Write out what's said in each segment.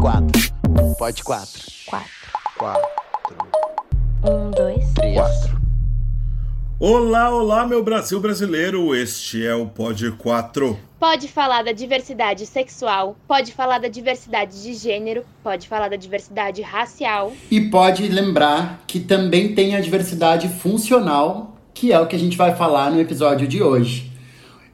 quatro. Pode quatro. Quatro. Quatro. Um, dois. Três. Quatro. Olá, olá, meu Brasil brasileiro. Este é o Pod 4. Pode falar da diversidade sexual, pode falar da diversidade de gênero, pode falar da diversidade racial. E pode lembrar que também tem a diversidade funcional, que é o que a gente vai falar no episódio de hoje.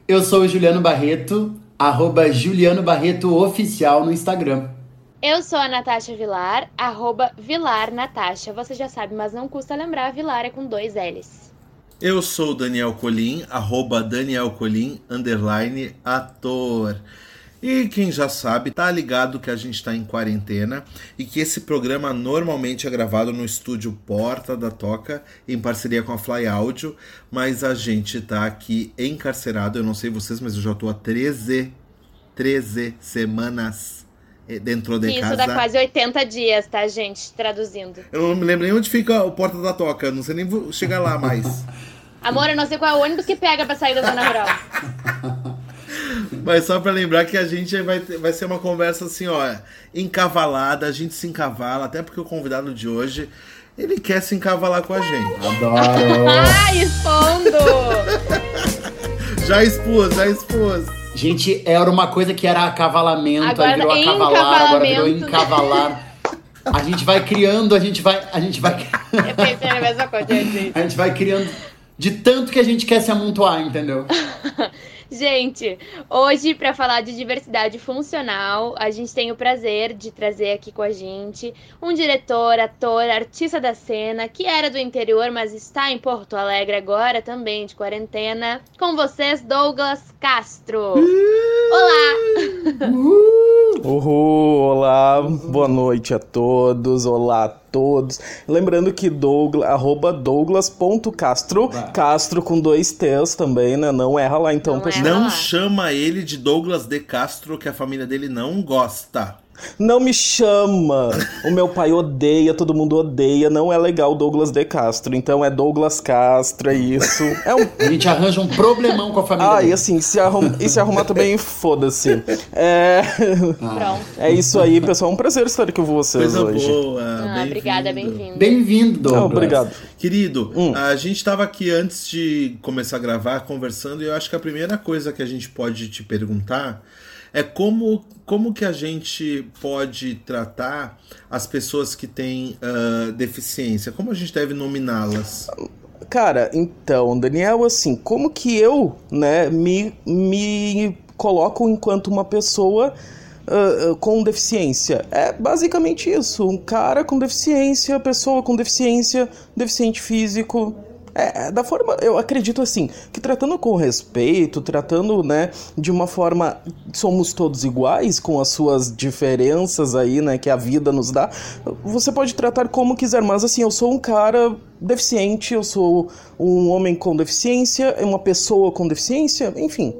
Eu sou o Juliano Barreto, arroba Juliano Barreto Oficial no Instagram. Eu sou a Natasha Vilar, arroba Vilar Natasha. Você já sabe, mas não custa lembrar, Vilar é com dois L's. Eu sou Daniel Colim, arroba Daniel Colim, underline ator. E quem já sabe, tá ligado que a gente tá em quarentena e que esse programa normalmente é gravado no estúdio Porta da Toca, em parceria com a Fly Áudio, mas a gente tá aqui encarcerado, eu não sei vocês, mas eu já tô há 13, 13 semanas eh, dentro de Que casa. isso dá quase 80 dias, tá, gente? Traduzindo. Eu não me lembro nem onde fica o Porta da Toca, não sei nem vou chegar lá mais. Amor, eu não sei qual é o ônibus que pega pra sair da zona rural. Mas só pra lembrar que a gente vai, ter- vai ser uma conversa assim, ó, encavalada, a gente se encavala, até porque o convidado de hoje, ele quer se encavalar com a gente. Adoro! Ai, expondo! Já expus, já expus. Gente, era uma coisa que era acavalamento, Agora aí virou é acavalar, agora virou encavalar. A gente vai criando, a gente vai, a gente vai, Eu pensei na mesma coisa, gente. a gente vai criando de tanto que a gente quer se amontoar, entendeu? Gente, hoje para falar de diversidade funcional, a gente tem o prazer de trazer aqui com a gente um diretor, ator, artista da cena que era do interior, mas está em Porto Alegre agora também de quarentena. Com vocês, Douglas Castro. Olá! Uhul, olá, boa noite a todos, olá a todos. Lembrando que Douglas, arroba douglas.castro. Castro com dois T's também, né? Não erra lá então, Não pessoal. Não chama ele de Douglas de Castro, que a família dele não gosta. Não me chama! O meu pai odeia, todo mundo odeia, não é legal Douglas de Castro. Então é Douglas Castro, é isso. É um A gente arranja um problemão com a família. Ah, e dele. assim, se, arrum... e se arrumar também, foda-se. É... Pronto. é isso aí, pessoal. Um prazer estar aqui com vocês Coisa hoje. boa. Ah, bem-vindo. obrigada, bem-vindo. Bem-vindo, Douglas. Ah, obrigado. Querido, Hum. a gente estava aqui antes de começar a gravar, conversando, e eu acho que a primeira coisa que a gente pode te perguntar é como, como que a gente pode tratar as pessoas que têm ah, deficiência, como a gente deve nominá-las. Cara, então, Daniel, assim, como que eu, né, me, me coloco enquanto uma pessoa ah, com deficiência? É basicamente isso. Um cara com deficiência, pessoa com deficiência, deficiente físico. É, é, da forma, eu acredito assim, que tratando com respeito, tratando, né, de uma forma, somos todos iguais, com as suas diferenças aí, né, que a vida nos dá, você pode tratar como quiser, mas assim, eu sou um cara deficiente, eu sou um homem com deficiência, uma pessoa com deficiência, enfim.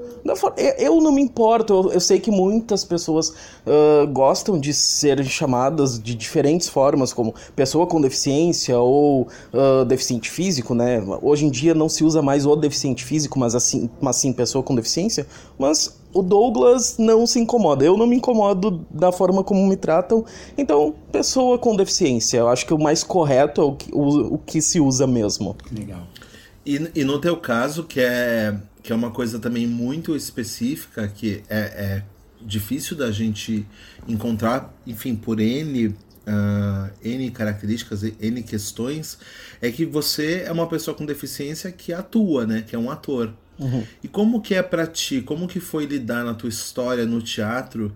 eu- não me importo, eu, sei que muitas pessoas ah, gostam de ser chamadas de diferentes formas, como pessoa com deficiência ou ah, deficiente físico, né? Hoje em dia não se usa mais o deficiente físico, mas assim, mas sim pessoa com deficiência. Mas o Douglas não se incomoda. Eu não me incomodo da forma como me tratam. Então, pessoa com deficiência. Eu acho que o mais correto é o que, o, o que se usa mesmo. Legal. E, e no teu caso, que é, que é uma coisa também muito específica, que é, é difícil da gente encontrar, enfim, por N, ah, N características, N questões, é que você é uma pessoa com deficiência que atua, né? Que é um ator. E como que é pra ti? Como que foi lidar na tua história no teatro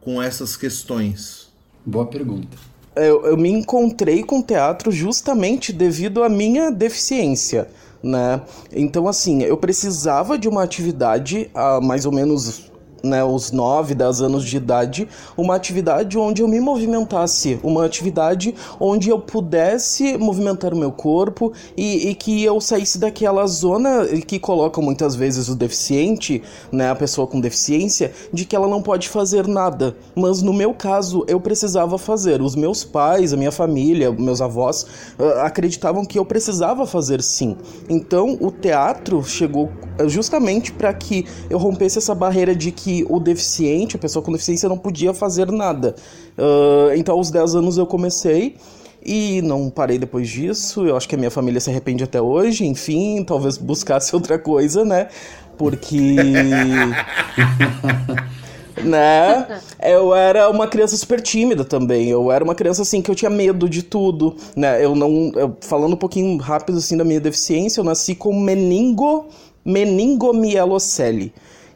com essas questões? Boa pergunta. eu, eu me encontrei com teatro justamente devido à minha deficiência, né? Então, assim, eu precisava de uma atividade há mais ou menos né, os 9, 10 anos de idade, uma atividade onde eu me movimentasse, uma atividade onde eu pudesse movimentar o meu corpo e, e que eu saísse daquela zona que colocam muitas vezes o deficiente, né, a pessoa com deficiência, de que ela não pode fazer nada. Mas no meu caso, eu precisava fazer. Os meus pais, a minha família, meus avós ah, acreditavam que eu precisava fazer sim. Então o teatro chegou ah, justamente para que eu rompesse essa barreira de que o deficiente, a pessoa com deficiência, não podia fazer nada. Uh, então, aos 10 anos eu comecei e não parei depois disso. Eu acho que a minha família se arrepende até hoje. Enfim, talvez buscasse outra coisa, né? Porque. né? Eu era uma criança super tímida também. Eu era uma criança assim que eu tinha medo de tudo, né? Eu não, eu, falando um pouquinho rápido assim da minha deficiência, eu nasci com meningo meningomielocele,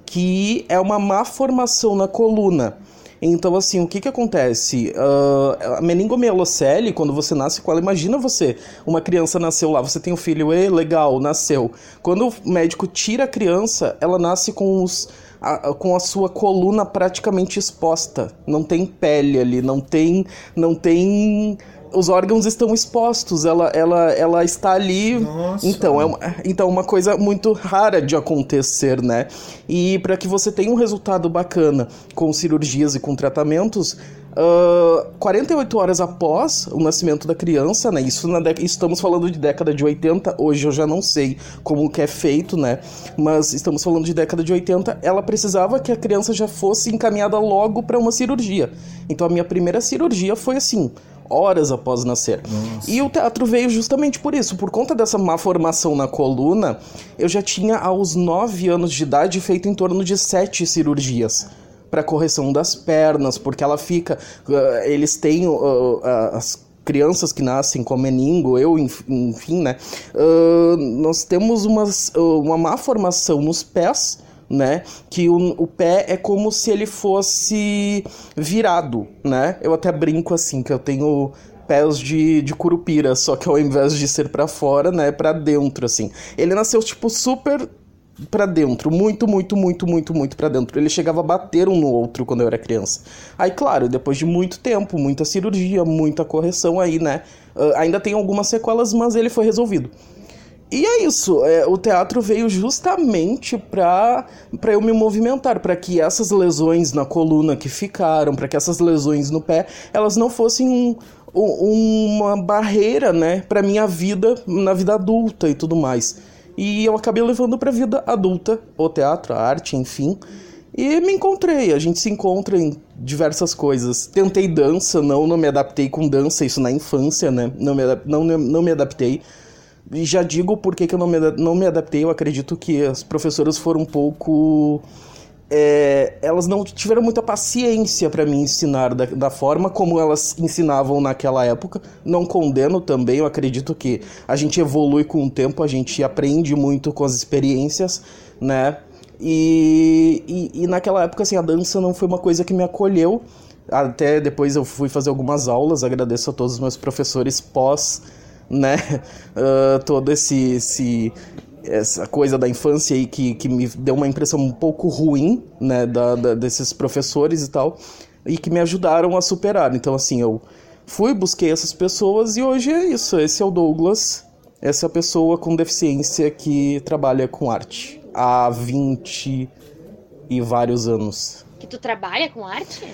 que é uma má formação na coluna. Então, assim, o que que acontece? Uh, a meningomielocele, quando você nasce com ela, imagina você, uma criança nasceu lá, você tem um filho, e legal, nasceu. Quando o médico tira a criança, ela nasce com os a, com a sua coluna praticamente exposta. Não tem pele ali, não tem, não tem os órgãos estão expostos, ela, ela, ela está ali. Nossa. Então, é uma, então, uma coisa muito rara de acontecer, né? E para que você tenha um resultado bacana com cirurgias e com tratamentos, Uh, 48 horas após o nascimento da criança, né? Isso na estamos falando de década de 80, hoje eu já não sei como que é feito, né? Mas estamos falando de década de 80, ela precisava que a criança já fosse encaminhada logo para uma cirurgia. Então a minha primeira cirurgia foi assim, horas após nascer. Nossa. E o teatro veio justamente por isso, por conta dessa má formação na coluna, eu já tinha aos 9 anos de idade feito em torno de 7 cirurgias para correção das pernas, porque ela fica. Uh, eles têm uh, uh, as crianças que nascem com meningo, eu, enfim, né? nós temos umas, uma má formação nos pés. Né? Que o, o pé é como se ele fosse virado, né? Eu até brinco assim, que eu tenho pés de, de curupira, só que ao invés de ser para fora, né, para dentro assim. Ele nasceu tipo super para dentro, muito, muito, muito, muito, muito para dentro. Ele chegava a bater um no outro quando eu era criança. Aí, claro, depois de muito tempo, muita cirurgia, muita correção aí, né? Uh, ainda tem algumas sequelas, mas ele foi resolvido. E é isso, é, o teatro veio justamente para eu me movimentar, para que essas lesões na coluna que ficaram, para que essas lesões no pé, elas não fossem um, um, uma barreira, né, para minha vida, na vida adulta e tudo mais. E eu acabei levando para a vida adulta, o teatro, a arte, enfim. E me encontrei, a gente se encontra em diversas coisas. Tentei dança, não, não me adaptei com dança, isso na infância, né? Não me, não, não me adaptei. E já digo por que, eu não me, não me adaptei, eu acredito que as professoras foram um pouco é, elas não tiveram muita paciência para me ensinar da, da, forma como elas ensinavam naquela época. Não condeno também, eu acredito que a gente evolui com o tempo, a gente aprende muito com as experiências, né? E, e, e naquela época, assim, a dança não foi uma coisa que me acolheu. Até depois eu fui fazer algumas aulas, agradeço a todos os meus professores pós, né? Uh, todo esse, esse essa coisa da infância aí que, que me deu uma impressão um pouco ruim, né, da, da, desses professores e tal, e que me ajudaram a superar. Então, assim, eu fui, busquei essas pessoas e hoje é isso. Esse é o Douglas, essa pessoa com deficiência que trabalha com arte há 20 e vários anos. Que tu trabalha com arte?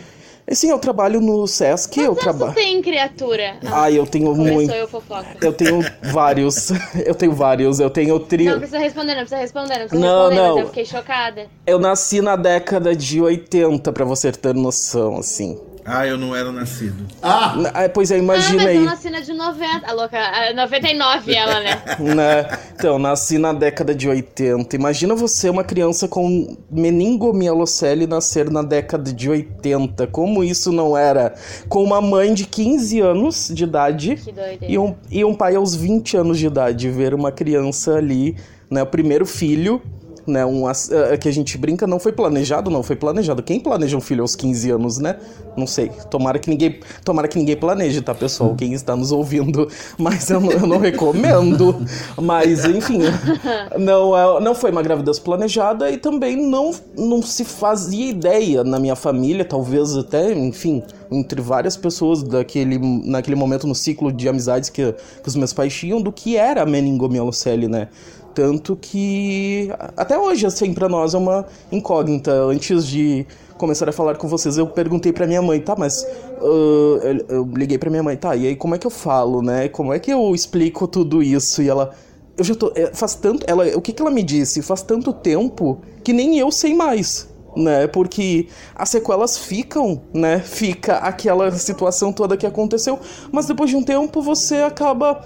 Sim, eu trabalho no Sesc. Quantos eu trabalho. Você tem criatura? Ah, eu tenho muito. eu fofoca. Eu tenho vários. eu tenho vários. Eu tenho tri. Não precisa responder, não precisa responder, não precisa não, responder, não. eu fiquei chocada. Eu nasci na década de 80, pra você ter noção, assim. Ah, eu não era nascido. Ah! Ah, Pois é, imagina ah, mas aí. eu nasci na de 90. A louca, a 99 ela, né? né? Então, nasci na década de 80. Imagina você, uma criança com meningomielocele, nascer na década de 80. Como isso não era? Com uma mãe de 15 anos de idade Que doideira. e um, e um pai aos 20 anos de idade. Ver uma criança ali, né? O primeiro filho. Né, um, eh, que a gente brinca, não foi planejado, não foi planejado. Quem planeja um filho aos 15 anos, né? Não sei. Tomara que ninguém, tomara que ninguém planeje, tá, pessoal? Quem está nos ouvindo, mas eu não, eu não recomendo. Mas, enfim, não, é- não foi uma gravidez planejada e também não, não se fazia ideia na minha família, talvez até, enfim, entre várias pessoas daquele, naquele momento no ciclo de amizades que, que os meus pais tinham, do que era a meningomielocele, né? Tanto que até hoje, assim, pra nós é uma incógnita. Antes de começar a falar com vocês, eu perguntei pra minha mãe, tá, mas ah, eu, eu liguei pra minha mãe, tá, e aí como é que eu falo, né? Como é que eu explico tudo isso? E ela, eu já tô, é, faz tanto, ela, o que que ela me disse? Faz tanto tempo que nem eu sei mais. né? Porque as sequelas ficam, né? Fica aquela situação toda que aconteceu, mas depois de um tempo você acaba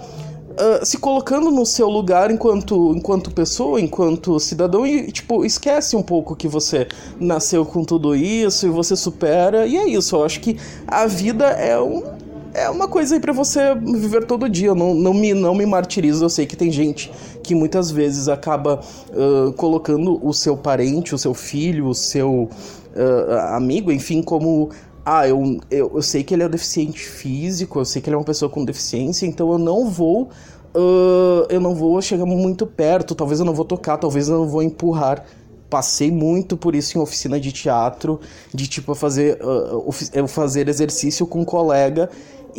Uh, se colocando no seu lugar enquanto, enquanto pessoa, enquanto cidadão, e, tipo, esquece um pouco que você nasceu com tudo isso e você supera. E é isso, eu acho que a vida é um. É uma coisa aí pra você viver todo dia. Não, não, me, não me martirizo. Eu sei que tem gente que muitas vezes acaba uh, colocando o seu parente, o seu filho, o seu uh, amigo, enfim, como ah, eu, eu, eu sei que ele é deficiente físico, eu sei que ele é uma pessoa com deficiência, então eu não vou. Uh, eu não vou chegar muito perto, talvez eu não vou tocar, talvez eu não vou empurrar. Passei muito por isso em oficina de teatro, de tipo fazer, uh, fazer exercício com um colega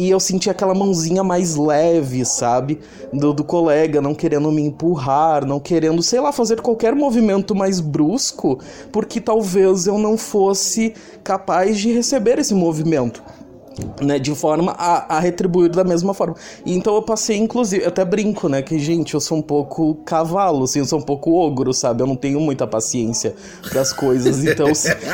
e eu senti aquela mãozinha mais leve, sabe? Do, do colega, não querendo me empurrar, não querendo, sei lá, fazer qualquer movimento mais brusco, porque talvez eu não fosse capaz de receber esse movimento né, de forma a, a, retribuir da mesma forma. E então eu passei, inclusive, eu até brinco, né, que, gente, eu sou um pouco cavalo, assim, eu sou um pouco ogro, sabe? Eu não tenho muita paciência das coisas, então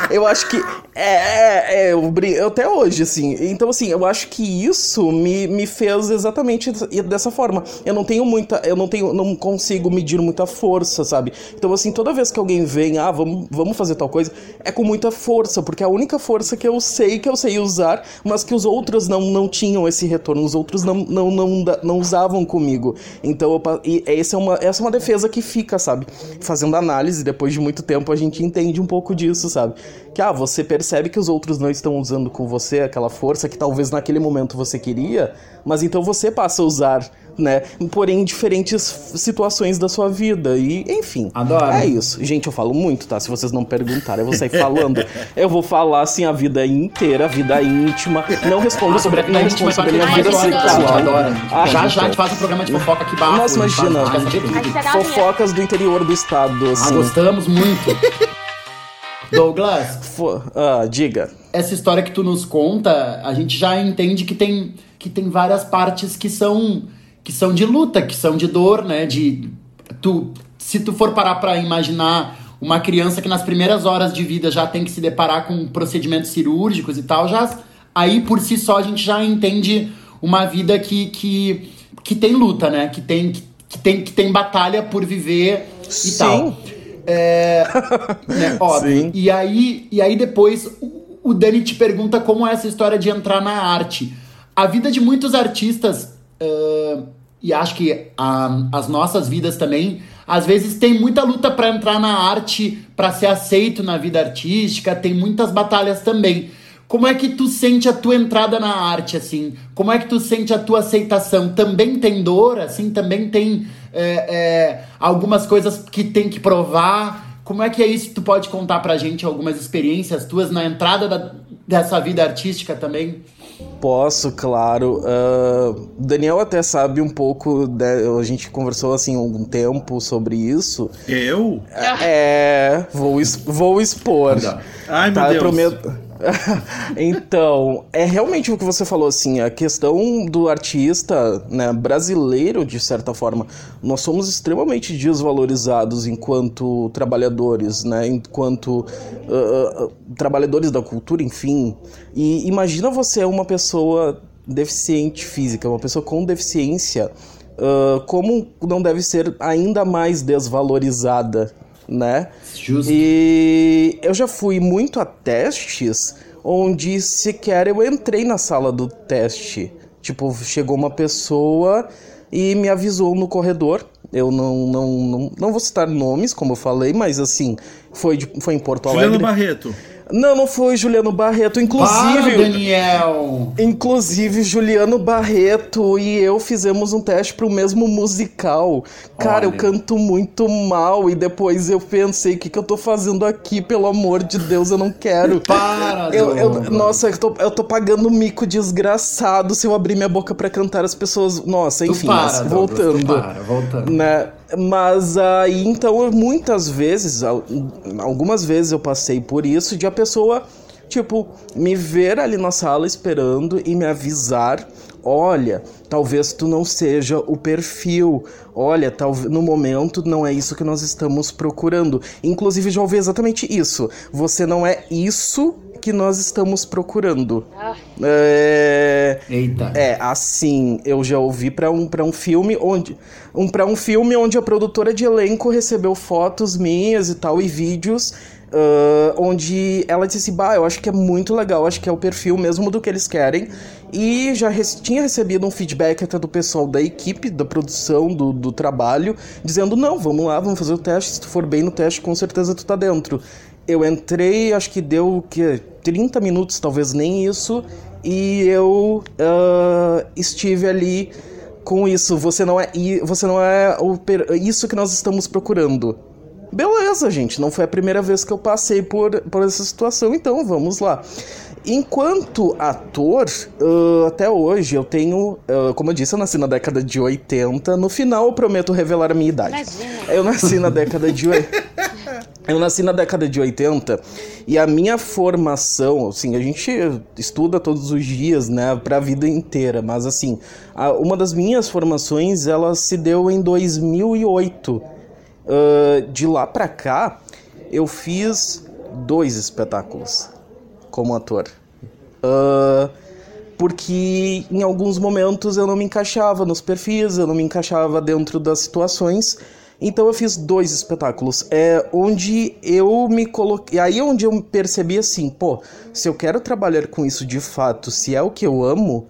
eu acho que é, é, é eu, eu, até hoje, assim, então assim, eu acho que isso me, me fez exatamente dessa forma. Eu não tenho muita, eu não tenho, não consigo medir muita força, sabe? Então assim, toda vez que alguém vem, ah, vamos, vamos fazer tal coisa, é com muita força, porque é a única força que eu sei que eu sei usar, mas que os outros não, não tinham esse retorno, os outros não, não, não, não usavam comigo. Então, eu, e essa, é uma, essa é uma defesa que fica, sabe? Fazendo análise, depois de muito tempo, a gente entende um pouco disso, sabe? Que, ah, você percebe que os outros não estão usando com você aquela força que talvez naquele momento você queria, mas então você passa a usar né? Porém, em diferentes situações da sua vida. E, enfim. Adoro. É isso. Gente, eu falo muito, tá? Se vocês não perguntarem, eu vou sair falando. eu vou falar, assim, a vida inteira, a vida íntima. Não respondo sobre, não respondo sobre a minha vida sexual. Adoro. Ah, já, já, a gente faz um programa de fofoca aqui bafo. Nossa, imagina. Fofocas do interior do estado, assim. Ah, gostamos muito. Douglas. Fo ah, diga. Essa história que tu nos conta, a gente já entende que tem, que tem várias partes que são que são de luta, que são de dor, né? De tu, se tu for parar para imaginar uma criança que nas primeiras horas de vida já tem que se deparar com procedimentos cirúrgicos e tal, já aí por si só a gente já entende uma vida que, que, que tem luta, né? Que tem, que, que tem, que tem batalha por viver e Sim. tal. É, né, óbvio. Sim. E aí, e aí depois o, Dani te pergunta como é essa história de entrar na arte. A vida de muitos artistas uh, e acho que a, as nossas vidas também, às vezes tem muita luta para entrar na arte, para ser aceito na vida artística, tem muitas batalhas também. Como é que tu sente a tua entrada na arte, assim? Como é que tu sente a tua aceitação? Também tem dor, assim? Também tem é, é, algumas coisas que tem que provar? Como é que é isso? Tu pode contar pra gente algumas experiências tuas na entrada da, dessa vida artística também? Posso, claro. Uh, Daniel até sabe um pouco, de, a gente conversou assim algum tempo sobre isso. Eu? É, vou, vou expor. Ai, meu tá, Deus. Prometo, então, é realmente o que você falou, assim, a questão do artista né, brasileiro, de certa forma, nós somos extremamente desvalorizados enquanto trabalhadores, né, enquanto uh, uh, trabalhadores da cultura, enfim. E imagina você uma pessoa deficiente física, uma pessoa com deficiência, uh, como não deve ser ainda mais desvalorizada né? Justo. E eu já fui muito a testes onde sequer eu entrei na sala do teste. Tipo, chegou uma pessoa e me avisou no corredor. Eu não, não, não, não vou citar nomes, como eu falei, mas assim, foi, de, foi em Porto Alegre. Juliano Barreto. Não, não foi Juliano Barreto. Inclusive. Para, Daniel! Inclusive, Juliano Barreto e eu fizemos um teste pro mesmo musical. Cara, Olha. eu canto muito mal. E depois eu pensei: o que, que eu tô fazendo aqui? Pelo amor de Deus, eu não quero. Para! Eu, eu, nossa, eu tô, eu tô pagando mico desgraçado se eu abrir minha boca para cantar as pessoas. Nossa, enfim, para, mas, voltando. para, voltando. Né? Mas aí, então, muitas vezes, algumas vezes eu passei por isso de a pessoa, tipo, me ver ali na sala esperando e me avisar, olha, talvez tu não seja o perfil, olha, talvez no momento não é isso que nós estamos procurando. Inclusive já ouvi exatamente isso. Você não é isso que nós estamos procurando. Ah. É, Eita. é, assim, eu já ouvi pra um, pra um filme onde. Um, pra um filme onde a produtora de elenco recebeu fotos minhas e tal, e vídeos. Ah, onde ela disse bah, eu acho que é muito legal, acho que é o perfil mesmo do que eles querem. E já tinha recebido um feedback até do pessoal da equipe, da produção, do, do trabalho, dizendo, não, vamos lá, vamos fazer o teste, se tu for bem no teste, com certeza tu tá dentro. Eu entrei, acho que deu o quê? 30 minutos, talvez nem isso, e eu ah, estive ali com isso. Você não é, você não é o isso que nós estamos procurando. Beleza, gente, não foi a primeira vez que eu passei por, por essa situação, então vamos lá. Enquanto ator, ah, até hoje eu tenho, ah, como eu disse, eu nasci na década de 80. No final eu prometo revelar a minha idade. Imagina. Eu nasci na década de 80. Eu nasci na década de 80 e a minha formação, assim, a gente estuda todos os dias, né, pra vida inteira, mas assim, a- uma das minhas formações, ela se deu em 2008. Ah, de lá pra cá, eu fiz dois espetáculos como ator. Ah, porque em alguns momentos eu não me encaixava nos perfis, eu não me encaixava dentro das situações. Então eu fiz dois espetáculos. É onde eu me coloquei. Aí é onde eu percebi assim, pô, se eu quero trabalhar com isso de fato, se é o que eu amo,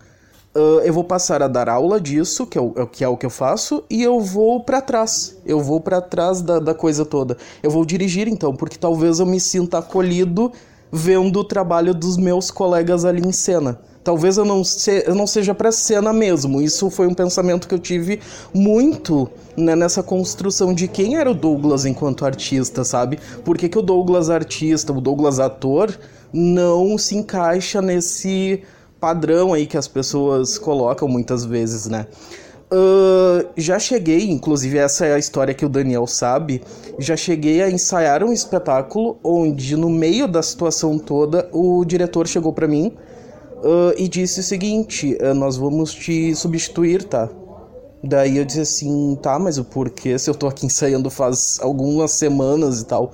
ah, eu vou passar a dar aula disso, que é o, é o- que é o que eu faço, e eu vou pra trás. Eu vou pra trás da, da coisa toda. Eu vou dirigir então, porque talvez eu me sinta acolhido vendo o trabalho dos meus colegas ali em cena. Talvez eu não, se, eu não seja pra cena mesmo. Isso foi um pensamento que eu tive muito né, nessa construção de quem era o Douglas enquanto artista, sabe? Por que, que o Douglas artista, o Douglas ator, não se encaixa nesse padrão aí que as pessoas colocam muitas vezes, né? Ahn, já cheguei, inclusive essa é a história que o Daniel sabe, já cheguei a ensaiar um espetáculo onde no meio da situação toda o diretor chegou pra mim ah, e disse o seguinte: ah, nós vamos te substituir, tá? Daí eu disse assim, tá, mas o porquê se eu tô aqui ensaiando faz algumas semanas e tal?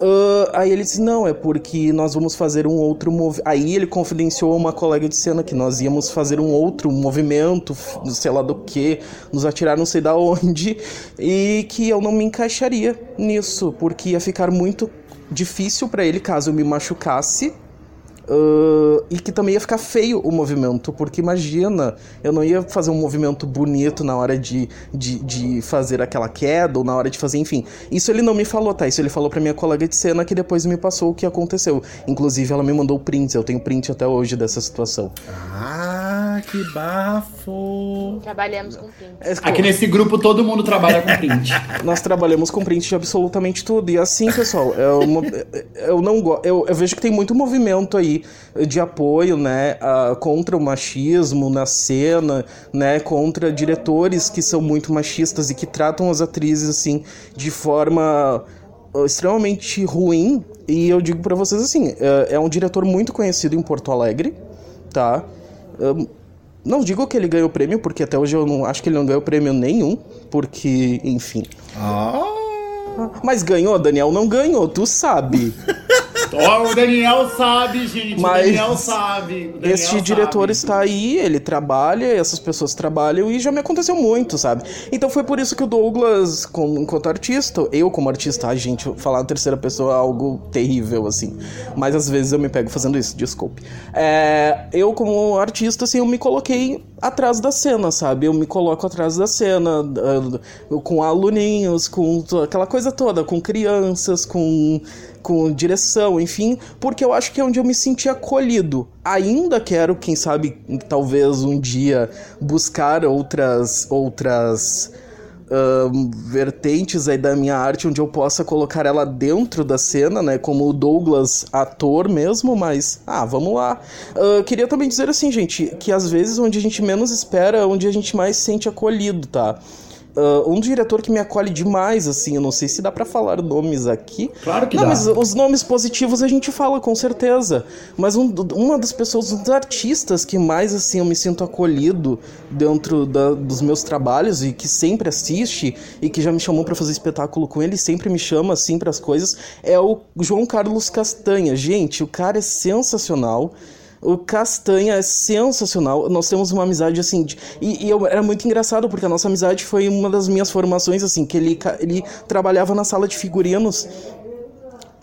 Ah, aí ele disse, não, é porque nós vamos fazer um outro movimento. Aí ele confidenciou a uma colega de cena que nós íamos fazer um outro movimento, sei lá do que, nos atirar não sei da onde, e que eu não me encaixaria nisso, porque ia ficar muito difícil pra ele caso eu me machucasse. Ah, e que também ia ficar feio o movimento, porque imagina, eu não ia fazer um movimento bonito na hora de, de, de fazer aquela queda, ou na hora de fazer, enfim. Isso ele não me falou, tá? Isso ele falou pra minha colega de cena que depois me passou o que aconteceu. Inclusive, ela me mandou prints, eu tenho print até hoje dessa situação. Ah, que bafo! Trabalhamos com print. É, Aqui nesse grupo todo mundo trabalha com print. Nós trabalhamos com print de absolutamente tudo. E assim, pessoal, é uma- eu não eu, eu vejo que tem muito movimento aí de apoio, né, a- contra o machismo na cena, né, contra diretores que são muito machistas e que tratam as atrizes assim de forma uh, extremamente ruim. E eu digo pra vocês assim, é, é um diretor muito conhecido em Porto Alegre, tá? Um, não digo que ele ganhou prêmio, porque até hoje eu não acho que ele não ganhou prêmio nenhum, porque, enfim. Ah, Mas ganhou, Daniel não ganhou, tu sabe. Ó, o Daniel sabe, gente. Mas o Daniel sabe. o Daniel Este diretor sabe. está aí, ele trabalha, essas pessoas trabalham e já me aconteceu muito, sabe? Então foi por isso que o Douglas, como, enquanto artista, eu como artista, ai gente, falar na terceira pessoa é algo terrível, assim. Mas às vezes eu me pego fazendo isso, desculpe. É, eu como artista, assim, eu me coloquei atrás da cena, sabe? Eu me coloco atrás da cena, ah, com aluninhos, com aquela coisa toda, com crianças, com com direção, enfim, porque eu acho que é onde eu me senti acolhido. Ainda quero, quem sabe, talvez um dia buscar outras outras vertentes aí da minha arte onde eu possa colocar ela dentro da cena, né, como o Douglas ator mesmo, mas ah, vamos lá. Ah, queria também dizer assim, gente, que às vezes onde a gente menos espera, onde a gente mais se sente acolhido, tá? Uh, um diretor que me acolhe demais, assim, eu não sei se dá para falar nomes aqui. Claro que não, dá. mas os nomes positivos a gente fala com certeza. Mas um, uma das pessoas, um dos artistas que mais, assim, eu me sinto acolhido dentro da, dos meus trabalhos e que sempre assiste e que já me chamou para fazer espetáculo com ele, sempre me chama, assim, para as coisas, é o João Carlos Castanha. Gente, o cara é sensacional. O Castanha é sensacional. Nós temos uma amizade assim. De... E, e eu, era muito engraçado, porque a nossa amizade foi uma das minhas formações, assim, que ele, ele trabalhava na sala de figurinos.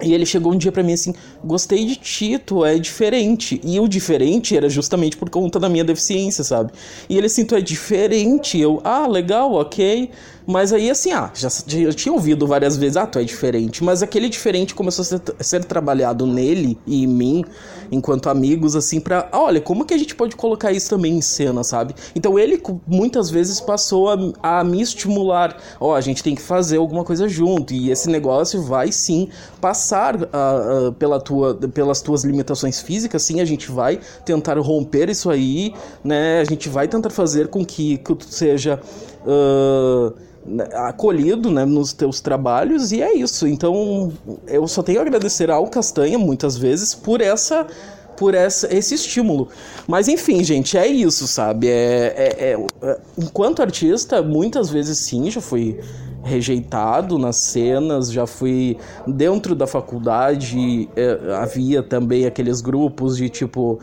E ele chegou um dia para mim assim: gostei de ti, tu é diferente. E o diferente era justamente por conta da minha deficiência, sabe? E ele assim: tu é diferente. Eu, ah, legal, ok. Mas aí, assim, ah, já, já tinha ouvido várias vezes, ah, tu é diferente. Mas aquele diferente começou a ser, ser trabalhado nele e em mim, enquanto amigos, assim, pra, ah, olha, como que a gente pode colocar isso também em cena, sabe? Então ele muitas vezes passou a, a me estimular, ó, oh, a gente tem que fazer alguma coisa junto, e esse negócio vai sim passar uh, uh, pela tua, pelas tuas limitações físicas, sim, a gente vai tentar romper isso aí, né? A gente vai tentar fazer com que, que tu seja. Uh, acolhido né, nos teus trabalhos e é isso. Então eu só tenho a agradecer ao Castanha muitas vezes por essa por essa, esse estímulo. Mas enfim, gente, é isso, sabe? É, é, é, enquanto artista, muitas vezes sim, já fui rejeitado nas cenas, já fui dentro da faculdade, é, havia também aqueles grupos de tipo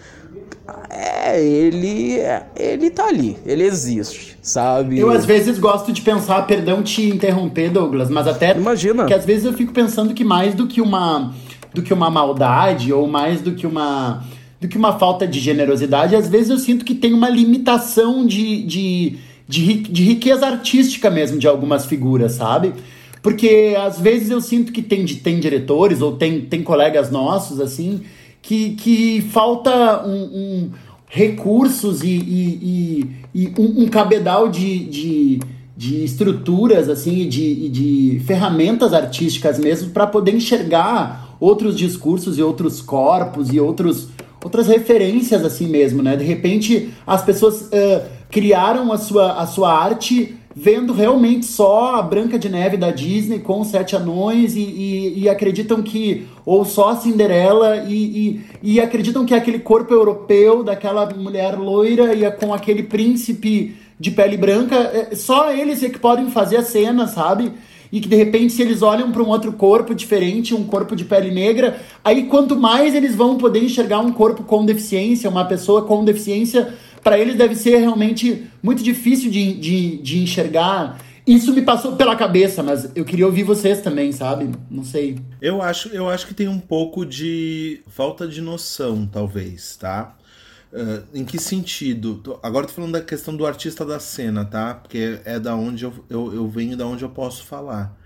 é, ele, ele tá ali, ele existe, sabe? Eu às vezes gosto de pensar, perdão te interromper, Douglas, mas até Imagina. que às vezes eu fico pensando que mais do que uma do que uma maldade ou mais do que uma do que uma falta de generosidade, às vezes eu sinto que tem uma limitação de, de, de, de riqueza artística mesmo de algumas figuras, sabe? Porque às vezes eu sinto que tem, tem diretores ou tem, tem colegas nossos, assim, que, que falta um, um recursos e, e, e, e um, um, cabedal de, de, de estruturas assim de, de ferramentas artísticas mesmo para poder enxergar outros discursos e outros corpos e outros outras referências assim mesmo né? De repente as pessoas uh, criaram a sua, a sua arte vendo realmente só a Branca de Neve da Disney com os sete anões e, e, e acreditam que. Ou só a Cinderela e, e, acreditam que é aquele corpo europeu daquela mulher loira e com aquele príncipe de pele branca, é, só eles é que podem fazer a cena, sabe? E que de repente, se eles olham para um outro corpo diferente, um corpo de pele negra, aí quanto mais eles vão poder enxergar um corpo com deficiência, uma pessoa com deficiência para eles deve ser realmente muito difícil de, de, de enxergar. Isso me passou pela cabeça, mas eu queria ouvir vocês também, sabe? Não sei. Eu acho, eu acho que tem um pouco de falta de noção, talvez, tá? Uh, em que sentido? Agora tô falando da questão do artista da cena, tá? Porque é da onde eu, eu, eu venho, da onde eu posso falar.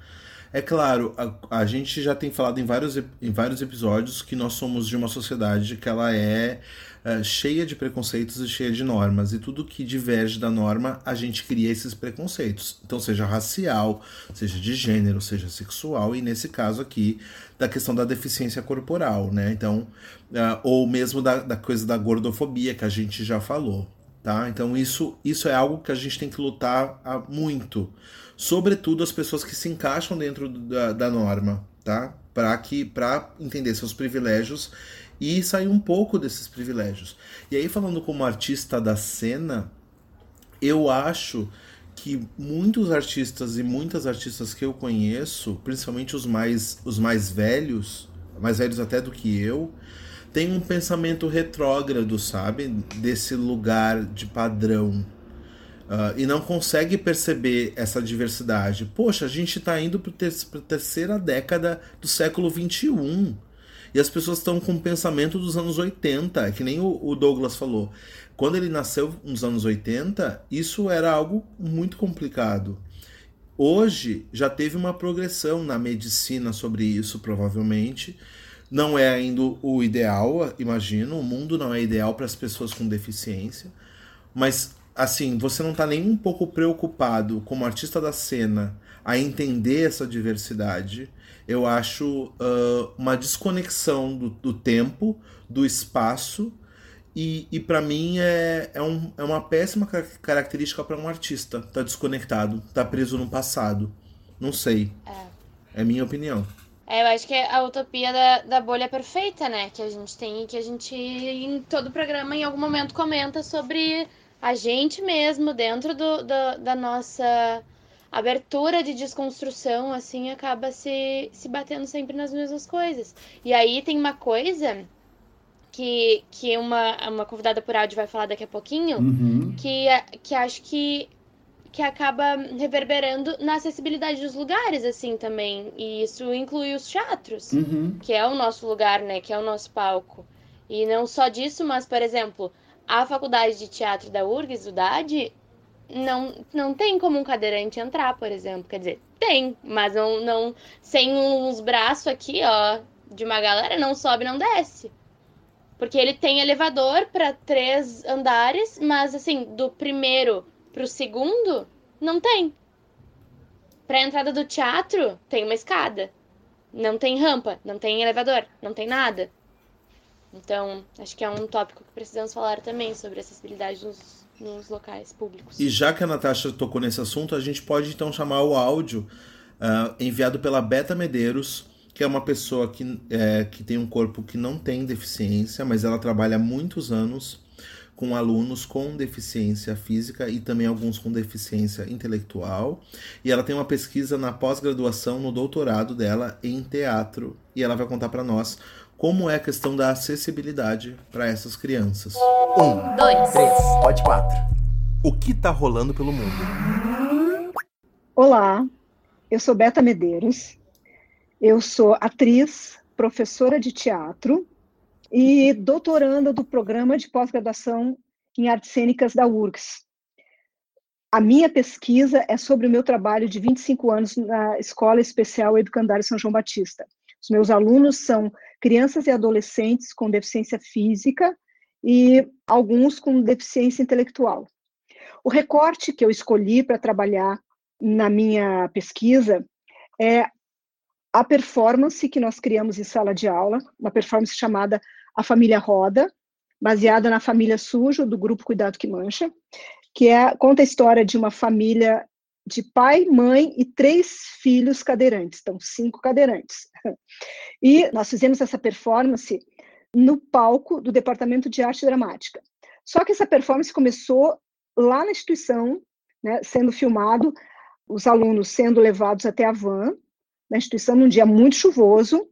É claro, a, a gente já tem falado em vários, em vários episódios que nós somos de uma sociedade que ela é uh, cheia de preconceitos e cheia de normas, e tudo que diverge da norma, a gente cria esses preconceitos. Então, seja racial, seja de gênero, seja sexual, e nesse caso aqui, da questão da deficiência corporal, né? Então, uh, ou mesmo da, da coisa da gordofobia que a gente já falou. Tá? Então isso, isso é algo que a gente tem que lutar muito, sobretudo as pessoas que se encaixam dentro da, da norma, tá? Para que para entender seus privilégios e sair um pouco desses privilégios. E aí, falando como artista da cena, eu acho que muitos artistas e muitas artistas que eu conheço, principalmente os mais, os mais velhos, mais velhos até do que eu, têm um pensamento retrógrado, sabe? Desse lugar de padrão. Uh, e não consegue perceber essa diversidade. Poxa, a gente está indo para a terceira década do século XXI. E as pessoas estão com o pensamento dos anos 80, que nem o, Douglas falou. Quando ele nasceu nos anos 80, isso era algo muito complicado. Hoje já teve uma progressão na medicina sobre isso, provavelmente. Não é ainda o ideal, imagino. O mundo não é ideal para as pessoas com deficiência. Mas, assim, você não está nem um pouco preocupado, como artista da cena, a entender essa diversidade eu acho uh, uma desconexão do, do, tempo, do espaço E, e para mim é, é, um, é uma péssima característica para um artista. Tá desconectado, tá preso no passado. Não sei. É, é minha opinião. É, eu acho que é a utopia da, da bolha perfeita, né? Que a gente tem e que a gente, em todo programa, em algum momento, comenta sobre a gente mesmo, dentro do, do da nossa abertura de desconstrução, assim, acaba se, se batendo sempre nas mesmas coisas. E aí tem uma coisa que, que uma, uma convidada por áudio vai falar daqui a pouquinho, Uhum. que, que acho que, que acaba reverberando na acessibilidade dos lugares, assim, também. E isso inclui os teatros, Uhum. que é o nosso lugar, né? Que é o nosso palco. E não só disso, mas, por exemplo, a faculdade de teatro da URGS, do DAD, não, não tem como um cadeirante entrar, por exemplo. Quer dizer, tem, mas não, não sem uns braços aqui, ó, de uma galera, não sobe, não desce. Porque ele tem elevador para três andares, mas assim, do primeiro pro segundo, não tem. Pra entrada do teatro, tem uma escada. Não tem rampa, não tem elevador, não tem nada. Então, acho que é um tópico que precisamos falar também sobre acessibilidade nos, nos locais públicos. E já que a Natasha tocou nesse assunto, a gente pode então chamar o áudio ah, enviado pela Beta Medeiros, que é uma pessoa que, é, que tem um corpo que não tem deficiência, mas ela trabalha há muitos anos com alunos com deficiência física e também alguns com deficiência intelectual. E ela tem uma pesquisa na pós-graduação, no doutorado dela em teatro, e ela vai contar para nós como é a questão da acessibilidade para essas crianças. Um, Dois. três, pode quatro. O que tá rolando pelo mundo? Olá, eu sou Beta Medeiros, eu sou atriz, professora de teatro e doutoranda do programa de pós-graduação em artes cênicas da URGS. A minha pesquisa é sobre o meu trabalho de 25 anos na Escola Especial Educandário São João Batista. Os meus alunos são crianças e adolescentes com deficiência física e alguns com deficiência intelectual. O recorte que eu escolhi para trabalhar na minha pesquisa é a performance que nós criamos em sala de aula, uma performance chamada A Família Roda, baseada na família Sujo, do grupo Cuidado que Mancha, que é, conta a história de uma família de pai, mãe e três filhos cadeirantes, então cinco cadeirantes. E nós fizemos essa performance no palco do Departamento de Arte Dramática. Só que essa performance começou lá na instituição, né, sendo filmado, os alunos sendo levados até a van, na instituição, num dia muito chuvoso,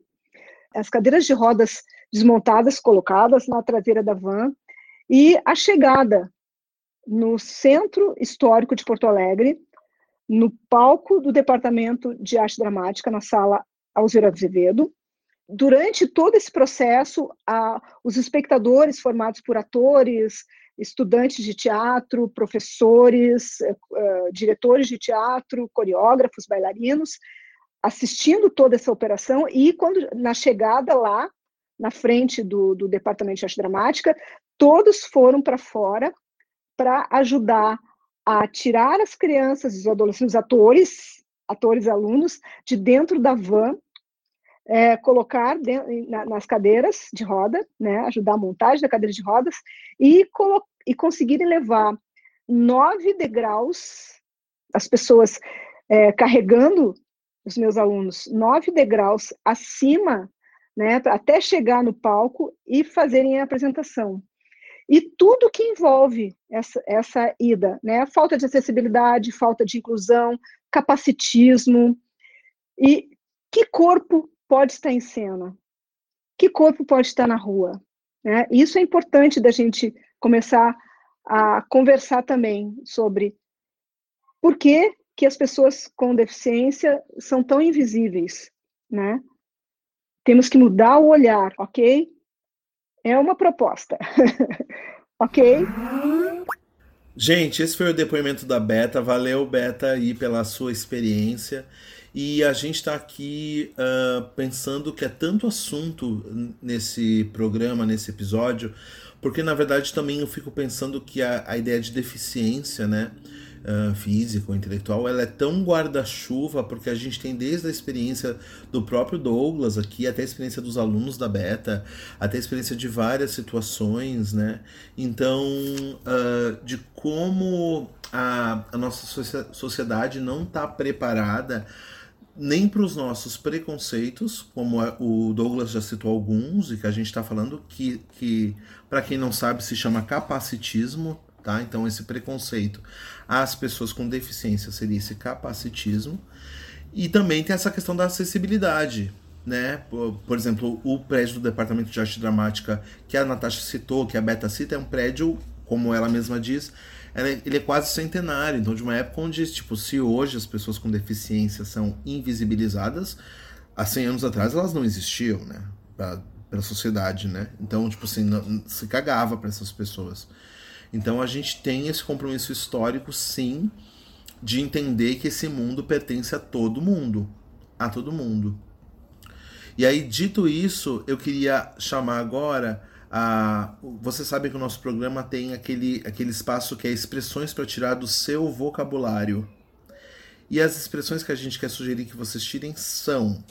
as cadeiras de rodas desmontadas, colocadas na traseira da van, e a chegada no Centro Histórico de Porto Alegre, no palco do Departamento de Arte Dramática, na sala Alzira Azevedo. Durante todo esse processo, a, os espectadores formados por atores, estudantes de teatro, professores, uh, diretores de teatro, coreógrafos, bailarinos, assistindo toda essa operação e quando na chegada lá na frente do, do departamento de arte dramática, todos foram para fora para ajudar a tirar as crianças, os adolescentes, os atores, atores alunos, de dentro da van, é, colocar de, na, nas cadeiras de roda, né, ajudar a montagem da cadeira de rodas e, e conseguirem levar nove degraus, as pessoas é, carregando os meus alunos nove degraus acima, né, até chegar no palco e fazerem a apresentação. E tudo que envolve essa, essa ida, né, falta de acessibilidade, falta de inclusão, capacitismo, e que corpo pode estar em cena? Que corpo pode estar na rua? Né? Isso é importante da gente começar a conversar também sobre por que que as pessoas com deficiência são tão invisíveis, né? Temos que mudar o olhar, ok? É uma proposta, ok? Gente, esse foi o depoimento da Beta. Valeu, Beta, aí pela sua experiência. E a gente está aqui uh, pensando que é tanto assunto nesse programa, nesse episódio, porque na verdade também eu fico pensando que a, a ideia de deficiência, né? Uh, física ou intelectual, ela é tão guarda-chuva porque a gente tem desde a experiência do próprio Douglas aqui, até a experiência dos alunos da Beta, até a experiência de várias situações, né? Então, uh, de como a, a nossa sociedade não está preparada nem para os nossos preconceitos, como o Douglas já citou alguns, e que a gente está falando, que, que para quem não sabe, se chama capacitismo, tá? Então, esse preconceito às pessoas com deficiência seria esse capacitismo. E também tem essa questão da acessibilidade, né? Por, por, exemplo, o prédio do Departamento de Arte Dramática que a Natasha citou, que a Beta cita, é um prédio, como ela mesma diz, ele é quase centenário, então de uma época onde, tipo, se hoje as pessoas com deficiência são invisibilizadas, há 100 anos atrás elas não existiam, né? Pra, pela sociedade, né? Então, tipo assim, não, se cagava para essas pessoas. Então a gente tem esse compromisso histórico, sim, de entender que esse mundo pertence a todo mundo. A todo mundo. E aí, dito isso, eu queria chamar agora a. Você sabe que o nosso programa tem aquele, aquele espaço que é expressões para tirar do seu vocabulário. E as expressões que a gente quer sugerir que vocês tirem são: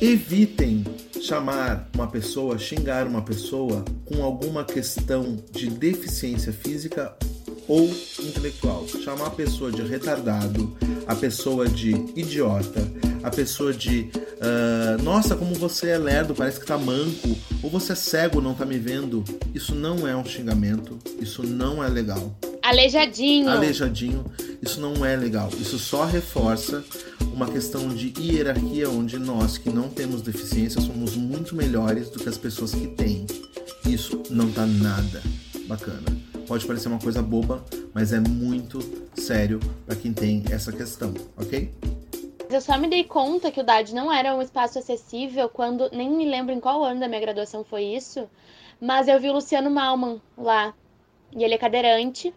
evitem chamar uma pessoa, xingar uma pessoa com alguma questão de deficiência física ou intelectual. Chamar a pessoa de retardado, a pessoa de idiota, a pessoa de uh, nossa, como você é lerdo, parece que tá manco, ou você é cego, não tá me vendo. Isso não é um xingamento, isso não é legal. Aleijadinho. Aleijadinho, isso não é legal. Isso só reforça uma questão de hierarquia onde nós que não temos deficiência somos muito melhores do que as pessoas que têm. Isso não tá nada bacana. Pode parecer uma coisa boba, mas é muito sério para quem tem essa questão, ok? Eu só me dei conta que o DAD não era um espaço acessível quando, nem me lembro em qual ano da minha graduação foi isso, mas eu vi o Luciano Malman lá. E ele é cadeirante.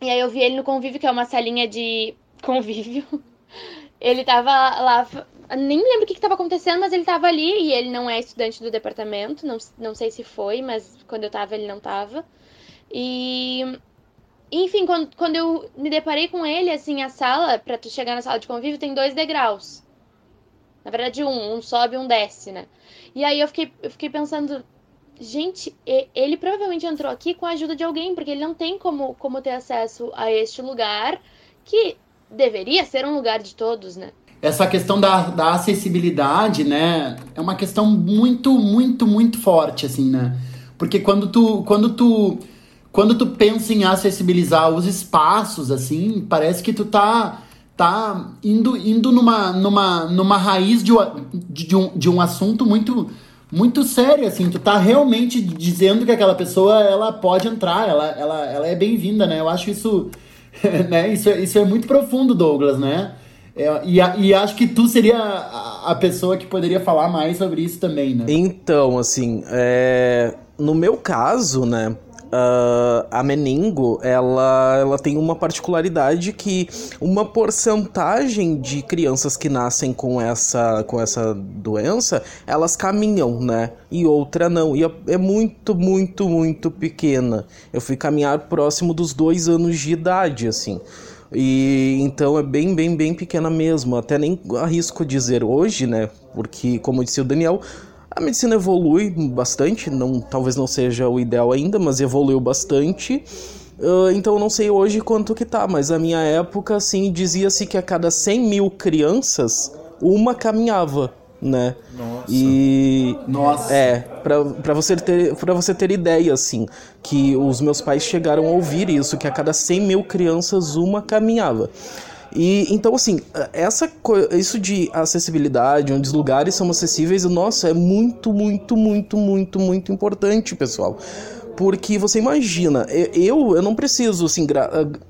E aí eu vi ele no convívio, que é uma salinha de convívio. Ele tava lá, nem lembro o que, estava acontecendo, mas ele tava ali e ele não é estudante do departamento, não, não sei se foi, mas quando eu tava ele não tava. E enfim, quando, quando eu me deparei com ele, assim, a sala, para tu chegar na sala de convívio, tem dois degraus. Na verdade, um, um sobe um desce, né? E aí eu fiquei, eu fiquei pensando, gente, ele provavelmente entrou aqui com a ajuda de alguém, porque ele não tem como, como ter acesso a este lugar que deveria ser um lugar de todos, né? Essa questão da, da acessibilidade, né, é uma questão muito, muito, muito forte, assim, né? Porque quando tu, quando tu, quando tu pensa em acessibilizar os espaços, assim, parece que tu tá, tá indo, indo numa, numa, numa raiz de, de, um, de um assunto muito, muito sério, assim. Tu tá realmente dizendo que aquela pessoa, ela pode entrar, ela, ela, ela é bem-vinda, né? Eu acho isso né? Isso, é, isso é muito profundo, Douglas, né? É, e, e, acho que tu seria a, a, pessoa que poderia falar mais sobre isso também, né? Então, assim, é... no meu caso, né? Uh, a meningo ela, ela tem uma particularidade que uma porcentagem de crianças que nascem com essa, com essa doença elas caminham, né? E outra não. E é, é muito, muito, muito pequena. Eu fui caminhar próximo dos dois anos de idade, assim. E então é bem, bem, bem pequena mesmo. Até nem arrisco dizer hoje, né? Porque, como disse o Daniel, a medicina evolui bastante, não, talvez não seja o ideal ainda, mas evoluiu bastante. Uh, então eu não sei hoje quanto que tá, mas a minha época, assim, dizia-se que a cada 100 mil crianças, uma caminhava, né? Nossa. E... Nossa. É, pra, pra, você ter, pra você ter ideia, assim, que os meus pais chegaram a ouvir isso, que a cada 100 mil crianças, uma caminhava. E então, assim, essa isso de acessibilidade, onde os lugares são acessíveis, nossa, é muito, muito, muito, muito, muito importante, pessoal. Porque você imagina, eu, eu não preciso, assim,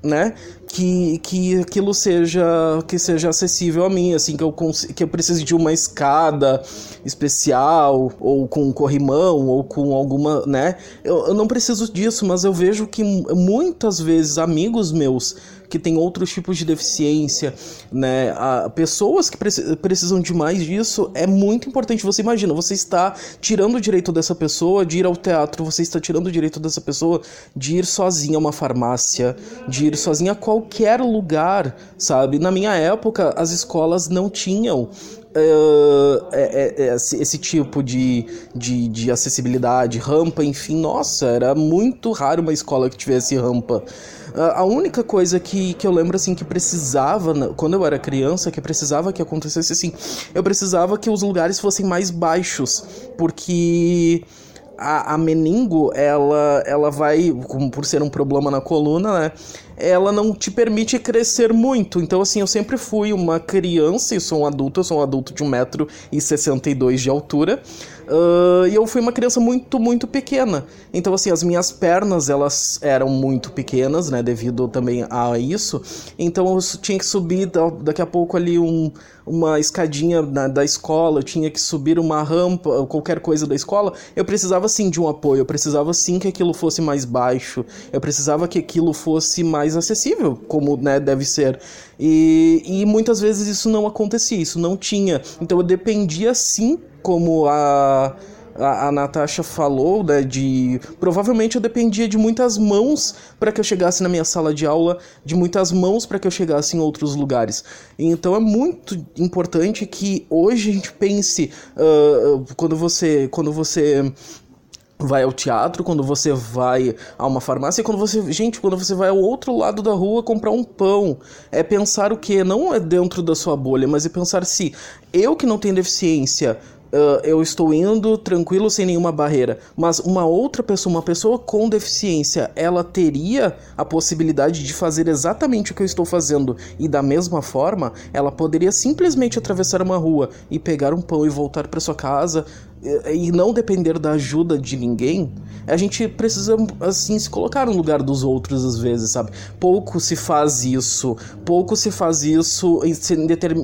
né, que, que aquilo seja, que seja acessível a mim, assim, que eu, que eu precise de uma escada especial, ou com um corrimão, ou com alguma, né, eu, eu não preciso disso, mas eu vejo que muitas vezes amigos meus que têm outros tipos de deficiência, né? A, pessoas que precisam de mais disso, é muito importante. Você imagina, você está tirando o direito dessa pessoa de ir ao teatro, você está tirando o direito dessa pessoa de ir sozinha a uma farmácia, de ir sozinha a qualquer lugar, sabe? Na minha época, as escolas não tinham Uh, esse, esse, tipo de, de, de, acessibilidade, rampa, enfim, nossa, era muito raro uma escola que tivesse rampa. A única coisa que, que eu lembro assim que precisava, quando eu era criança, que precisava que acontecesse assim, eu precisava que os lugares fossem mais baixos, porque a, a meningo, ela, ela vai, por ser um problema na coluna, né? Ela não te permite crescer muito. Então, assim, eu sempre fui uma criança e sou um adulto, eu sou um adulto de 1,62m de altura. Uh, e eu fui uma criança muito, muito pequena. Então, assim, as minhas pernas, elas eram muito pequenas, né? Devido também a isso. Então, eu tinha que subir daqui a pouco ali um, uma escadinha na, da escola, eu tinha que subir uma rampa, qualquer coisa da escola. Eu precisava, sim, de um apoio. Eu precisava, sim, que aquilo fosse mais baixo. Eu precisava que aquilo fosse mais acessível, como, né, deve ser. E, e muitas vezes isso não acontecia, isso não tinha. Então, eu dependia, sim, como a, a, a Natasha falou, né, de provavelmente eu dependia de muitas mãos para que eu chegasse na minha sala de aula, de muitas mãos para que eu chegasse em outros lugares. Então é muito importante que hoje a gente pense uh, quando você quando você vai ao teatro, quando você vai a uma farmácia, quando você, gente, quando você vai ao outro lado da rua comprar um pão, é pensar o que não é dentro da sua bolha, mas é pensar se eu que não tenho deficiência Uh, eu estou indo tranquilo sem nenhuma barreira, mas uma outra pessoa, uma pessoa com deficiência, ela teria a possibilidade de fazer exatamente o que eu estou fazendo. E da mesma forma, ela poderia simplesmente atravessar uma rua e pegar um pão e voltar para sua casa e não depender da ajuda de ninguém, a gente precisa, assim, se colocar no lugar dos outros às vezes, sabe? Pouco se faz isso, pouco se faz isso em,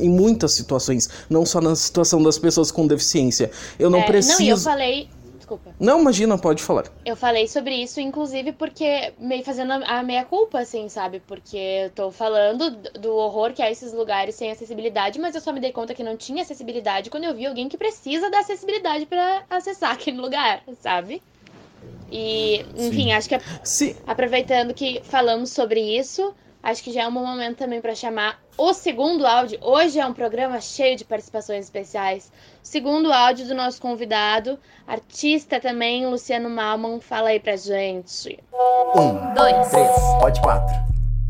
em muitas situações, não só na situação das pessoas com deficiência. Eu não é, preciso. Não, eu falei desculpa. Não, imagina, pode falar. Eu falei sobre isso, inclusive, porque meio fazendo a meia-culpa, assim, sabe? Porque eu tô falando do horror que é esses lugares sem acessibilidade, mas eu só me dei conta que não tinha acessibilidade quando eu vi alguém que precisa da acessibilidade para acessar aquele lugar, sabe? E, enfim, Sim. acho que Sim. aproveitando que falamos sobre isso, acho que já é um bom momento também para chamar o segundo áudio. Hoje é um programa cheio de participações especiais. Segundo áudio do nosso convidado, artista também, Luciano Malman. Fala aí pra gente. Um, dois, três, pode quatro.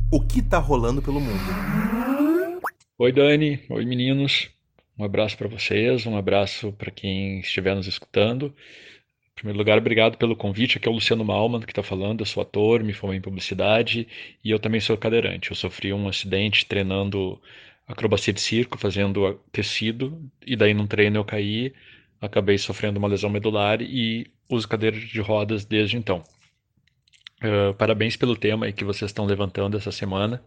O que tá rolando pelo mundo? Oi, Dani. Oi, meninos. Um abraço para vocês, um abraço para quem estiver nos escutando. Em primeiro lugar, obrigado pelo convite. Aqui é o Luciano Malman que está falando. Eu sou ator, me formei em publicidade e eu também sou cadeirante. Eu sofri um acidente treinando acrobacia de circo, fazendo tecido, e daí num treino eu caí, acabei sofrendo uma lesão medular e uso cadeira de rodas desde então. Uh, parabéns pelo tema que vocês estão levantando essa semana.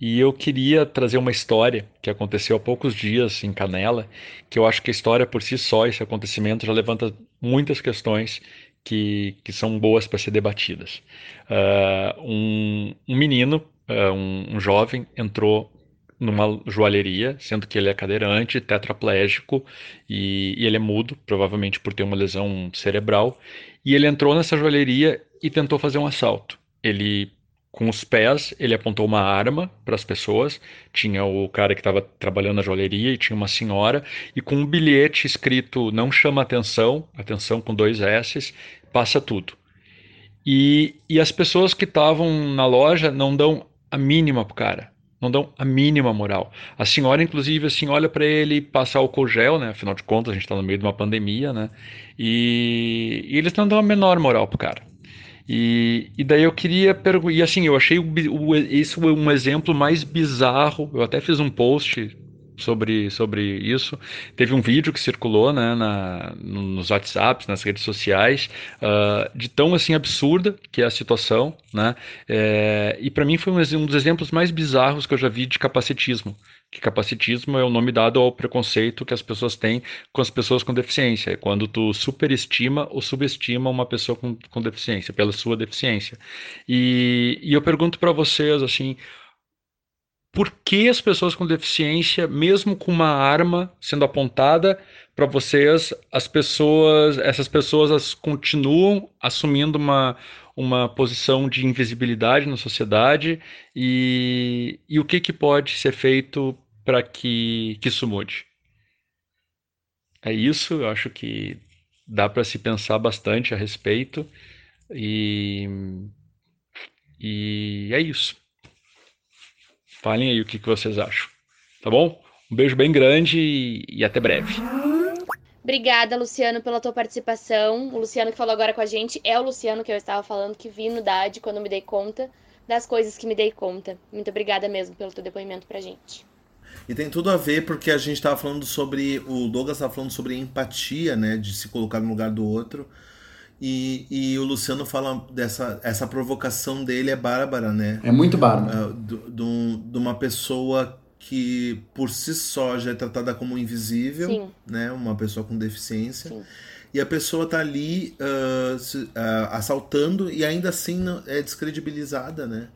E eu queria trazer uma história que aconteceu há poucos dias em Canela, que eu acho que a história por si só, esse acontecimento, já levanta muitas questões que, que são boas para ser debatidas. Uh, um, um, menino, uh, um, um jovem, entrou numa joalheria, sendo que ele é cadeirante, tetraplégico e, e, ele é mudo, provavelmente por ter uma lesão cerebral. E ele entrou nessa joalheria e tentou fazer um assalto. Ele, com os pés, ele apontou uma arma para as pessoas. Tinha o cara que estava trabalhando na joalheria e tinha uma senhora. E com um bilhete escrito não chama atenção, atenção com dois S, passa tudo. E, e as pessoas que estavam na loja não dão a mínima pro cara não dão a mínima moral. A senhora, inclusive, assim, olha para ele passar álcool gel, né? Afinal de contas, a gente está no meio de uma pandemia, né? E, e, eles não dão a menor moral pro cara. E, e daí eu queria perguntar, e assim, eu achei isso um exemplo mais bizarro. Eu até fiz um post sobre, sobre isso. Teve um vídeo que circulou né, na, nos WhatsApps, nas redes sociais, uh, de tão assim absurda que é a situação. Né? É, e para mim foi um, um dos exemplos mais bizarros que eu já vi de capacitismo que capacitismo é o nome dado ao preconceito que as pessoas têm com as pessoas com deficiência. É quando tu superestima ou subestima uma pessoa com, com deficiência, pela sua deficiência. E, e eu pergunto para vocês, assim, por que as pessoas com deficiência, mesmo com uma arma sendo apontada para vocês, as pessoas, essas pessoas as continuam assumindo uma, uma posição de invisibilidade na sociedade e, e o que, que pode ser feito para que, que isso mude? É isso, eu acho que dá para se pensar bastante a respeito e, e é isso. Falem aí o que, que vocês acham. Tá bom? Um beijo bem grande e, e até breve. Obrigada, Luciano, pela tua participação. O Luciano que falou agora com a gente é o Luciano que eu estava falando, que vi no DAD quando me dei conta das coisas que me dei conta. Muito obrigada mesmo pelo teu depoimento pra gente. E tem tudo a ver porque a gente estava falando sobre. O Douglas estava falando sobre empatia, né? De se colocar no lugar do outro. E, e o Luciano fala dessa essa provocação dele é bárbara, né? É muito bárbara. Uh, de uma pessoa que por si só já é tratada como invisível, Sim. né? Uma pessoa com deficiência. Sim. E a pessoa tá ali uh, se, uh, assaltando e ainda assim é descredibilizada, né?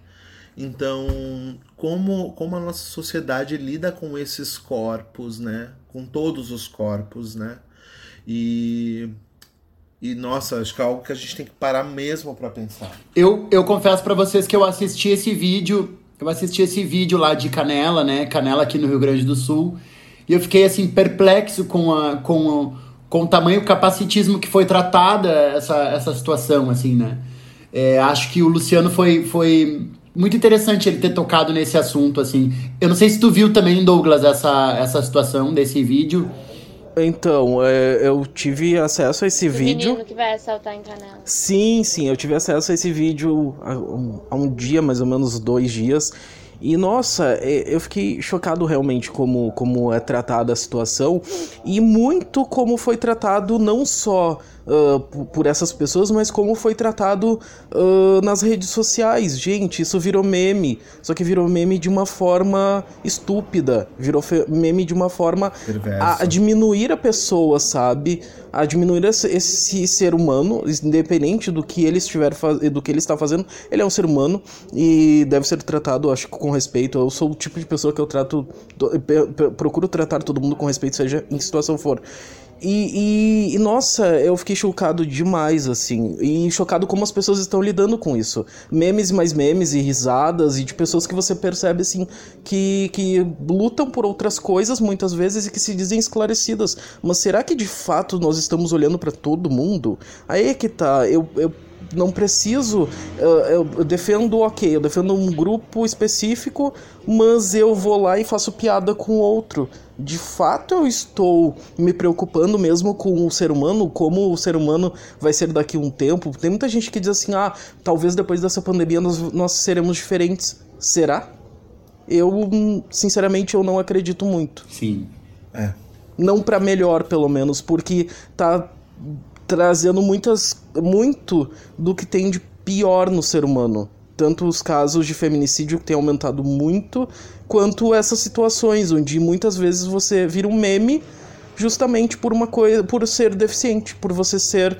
Então, como, como a nossa sociedade lida com esses corpos, né? Com todos os corpos, né? E e nossa, acho que é algo que a gente tem que parar mesmo para pensar. Eu, eu confesso para vocês que eu assisti esse vídeo, eu assisti esse vídeo lá de Canela, né? Canela aqui no Rio Grande do Sul. E eu fiquei assim perplexo com a com, com o tamanho capacitismo que foi tratada essa, essa situação, assim, né? É, acho que o Luciano foi, foi muito interessante ele ter tocado nesse assunto, assim. Eu não sei se tu viu também, Douglas, essa, essa situação desse vídeo. Então, é, eu tive acesso a esse O vídeo. menino que vai assaltar em Canela. Sim, sim, eu tive acesso a esse vídeo há um, há um dia, mais ou menos dois dias. E nossa, é, eu fiquei chocado realmente como, como é tratada a situação e muito como foi tratado não só uh, por essas pessoas, mas como foi tratado uh, nas redes sociais. Gente, isso virou meme, só que virou meme de uma forma estúpida, virou meme de uma forma a, a diminuir a pessoa, sabe? A diminuir esse, esse ser humano, independente do que ele estiver do que ele está fazendo, ele é um ser humano e deve ser tratado, acho que com respeito. Eu sou o tipo de pessoa que eu trato, procuro tratar todo mundo com respeito, seja em que situação for. E, e- e, nossa, eu fiquei chocado demais, assim. E chocado como as pessoas estão lidando com isso. Memes mais memes e risadas, e de pessoas que você percebe, assim, que, que lutam por outras coisas muitas vezes e que se dizem esclarecidas. Mas será que de fato nós estamos olhando para todo mundo? Aí é que tá. Eu. eu não preciso. Eu, eu- eu defendo, ok, eu defendo um grupo específico, mas eu vou lá e faço piada com outro. De fato, eu estou me preocupando mesmo com o ser humano, como o ser humano vai ser daqui a um tempo. Tem muita gente que diz assim: ah, talvez depois dessa pandemia nós, nós seremos diferentes. Será? Eu, sinceramente, eu não acredito muito. Sim. É. Não pra melhor, pelo menos, porque tá trazendo muitas muito do que tem de pior no ser humano. Tanto os casos de feminicídio que tem aumentado muito, quanto essas situações onde muitas vezes você vira um meme justamente por uma coisa, por ser deficiente, por você ser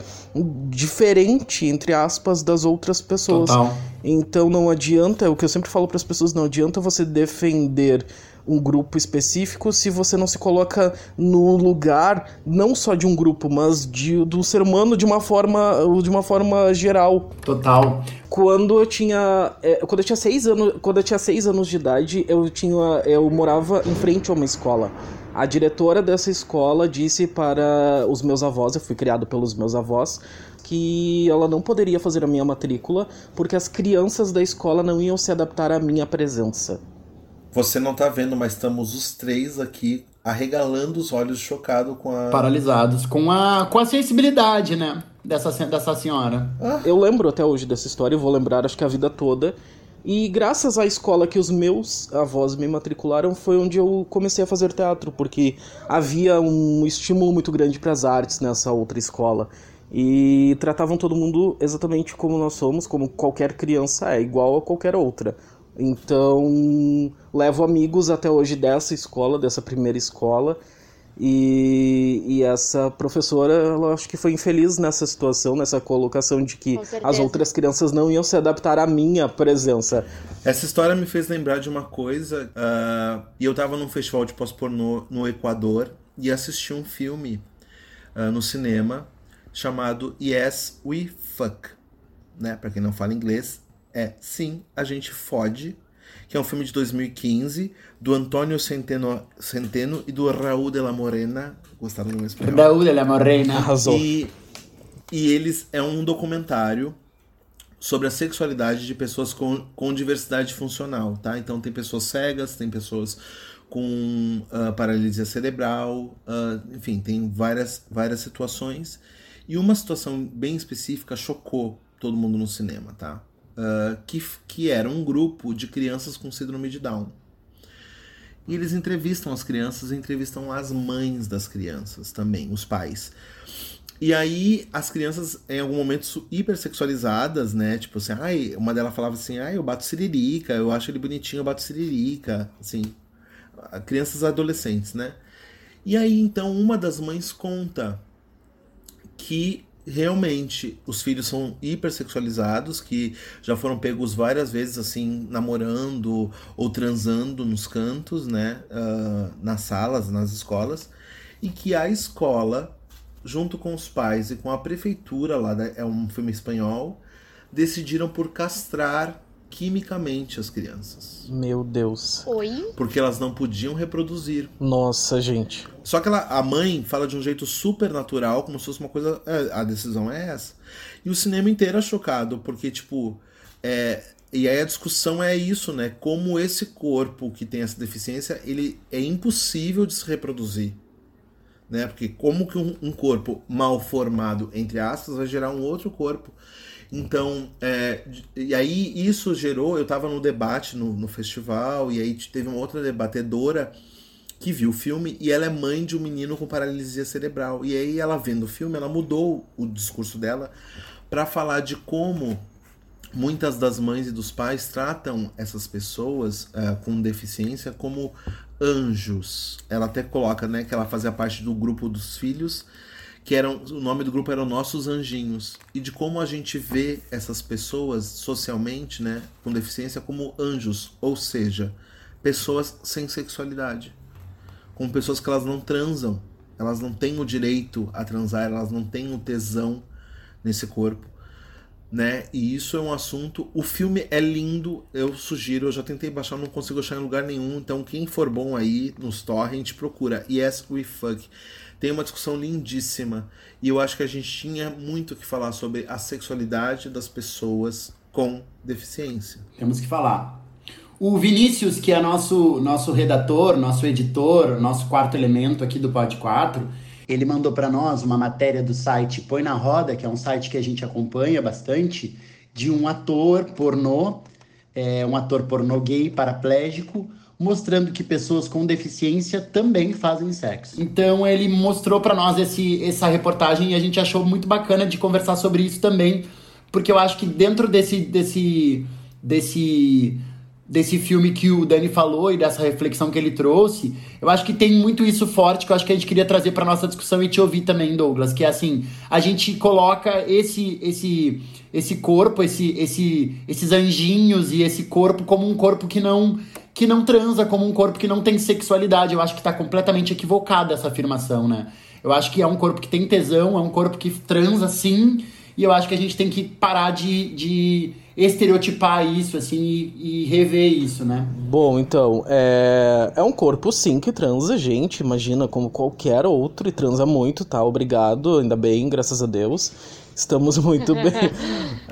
diferente entre aspas das outras pessoas. Total. Então não adianta, é o que eu sempre falo para as pessoas, não adianta você defender um grupo específico se você não se coloca no lugar não só de um grupo, mas de, do ser humano de uma forma de uma forma geral. Total. Quando eu tinha é, quando eu tinha seis anos quando eu tinha seis anos de idade eu tinha eu morava em frente a uma escola. A diretora dessa escola disse para os meus avós, eu fui criado pelos meus avós, que ela não poderia fazer a minha matrícula porque as crianças da escola não iam se adaptar à minha presença. Você não tá vendo, mas estamos os três aqui arregalando os olhos chocado com a. Paralisados. Com a, com a sensibilidade, né? Dessa, dessa senhora. Eu lembro até hoje dessa história, eu vou lembrar acho que a vida toda. E graças à escola que os meus avós me matricularam foi onde eu comecei a fazer teatro, porque havia um estímulo muito grande para as artes nessa outra escola. E tratavam todo mundo exatamente como nós somos, como qualquer criança é, igual a qualquer outra. Então, levo amigos até hoje dessa escola, dessa primeira escola. E, e essa professora, ela acho que foi infeliz nessa situação, nessa colocação de que as outras crianças não iam se adaptar à minha presença. Essa história me fez lembrar de uma coisa. ah, e eu tava num festival de pós-pornô no Equador e assisti um filme ah, no cinema chamado Yes We Fuck. Né? Pra quem não fala inglês, é Sim, a gente fode. Que é um filme de 2015 do Antônio Centeno, Centeno e do Raul de la Morena. Gostaram do meu espanhol? Raúl de la Morena. Arrasou. E, e eles é um documentário sobre a sexualidade de pessoas com, com diversidade funcional, tá? Então tem pessoas cegas, tem pessoas com ah, paralisia cerebral, ah, enfim, tem várias, várias situações. E uma situação bem específica chocou todo mundo no cinema, tá? Ah, que, que era um grupo de crianças com síndrome de Down. E eles entrevistam as crianças entrevistam as mães das crianças também, os pais. E aí, as crianças, em algum momento, hipersexualizadas, né? Tipo assim, ai, uma delas falava assim, ai, eu bato siririca, eu acho ele bonitinho, eu bato siririca. Assim, crianças adolescentes, né? E aí, então, uma das mães conta que realmente os filhos são hipersexualizados, que já foram pegos várias vezes, assim, namorando ou transando nos cantos, né? ah, nas salas, nas escolas. E que a escola junto com os pais e com a prefeitura lá, da- é um filme espanhol, decidiram por castrar quimicamente as crianças. Meu Deus. Oi? Porque elas não podiam reproduzir. Nossa, gente. Só que ela, a mãe fala de um jeito super natural, como se fosse uma coisa. é, a decisão é essa. E o cinema inteiro é chocado, porque, tipo. É, e aí a discussão é isso, né? Como esse corpo que tem essa deficiência, ele é impossível de se reproduzir. Né? Porque como que um, um corpo mal formado, entre aspas, vai gerar um outro corpo? Então, é, e aí isso gerou, eu tava no debate no, no festival, e aí teve uma outra debatedora que viu o filme e ela é mãe de um menino com paralisia cerebral. E aí ela vendo o filme, ela mudou o discurso dela para falar de como muitas das mães e dos pais tratam essas pessoas eh, com deficiência como anjos. Ela até coloca, né, que ela fazia parte do grupo dos filhos, que eram o nome do grupo eram nossos anjinhos e de como a gente vê essas pessoas socialmente, né, com deficiência como anjos, ou seja, pessoas sem sexualidade com pessoas que elas não transam, elas não têm o direito a transar, elas não têm o tesão nesse corpo, né? E isso é um assunto. O filme é lindo, eu sugiro. Eu já tentei baixar, não consigo achar em lugar nenhum. Então, quem for bom aí nos torrent, procura. Yes, we fuck. Tem uma discussão lindíssima. E eu acho que a gente tinha muito que falar sobre a sexualidade das pessoas com deficiência. Temos que falar. O Vinícius, que é nosso, nosso redator, nosso editor, nosso quarto elemento aqui do Pod 4, ele mandou para nós uma matéria do site Põe na Roda, que é um site que a gente acompanha bastante, de um ator pornô, é, um ator pornô gay paraplégico, mostrando que pessoas com deficiência também fazem sexo. Então ele mostrou para nós esse, essa reportagem e a gente achou muito bacana de conversar sobre isso também, porque eu acho que dentro desse desse desse desse filme que o Dani falou e dessa reflexão que ele trouxe, eu acho que tem muito isso forte que eu acho que a gente queria trazer para nossa discussão e te ouvir também, Douglas, que é assim, a gente coloca esse esse esse corpo, esse esse esses anjinhos e esse corpo como um corpo que não que não transa, como um corpo que não tem sexualidade. Eu acho que tá completamente equivocada essa afirmação, né? Eu acho que é um corpo que tem tesão, é um corpo que transa sim, e eu acho que a gente tem que parar de, de estereotipar isso, assim, e, e rever isso, né? Bom, então, é... é um corpo sim que transa, gente. Imagina como qualquer outro e transa muito, tá? Obrigado, ainda bem, graças a Deus. Estamos muito bem.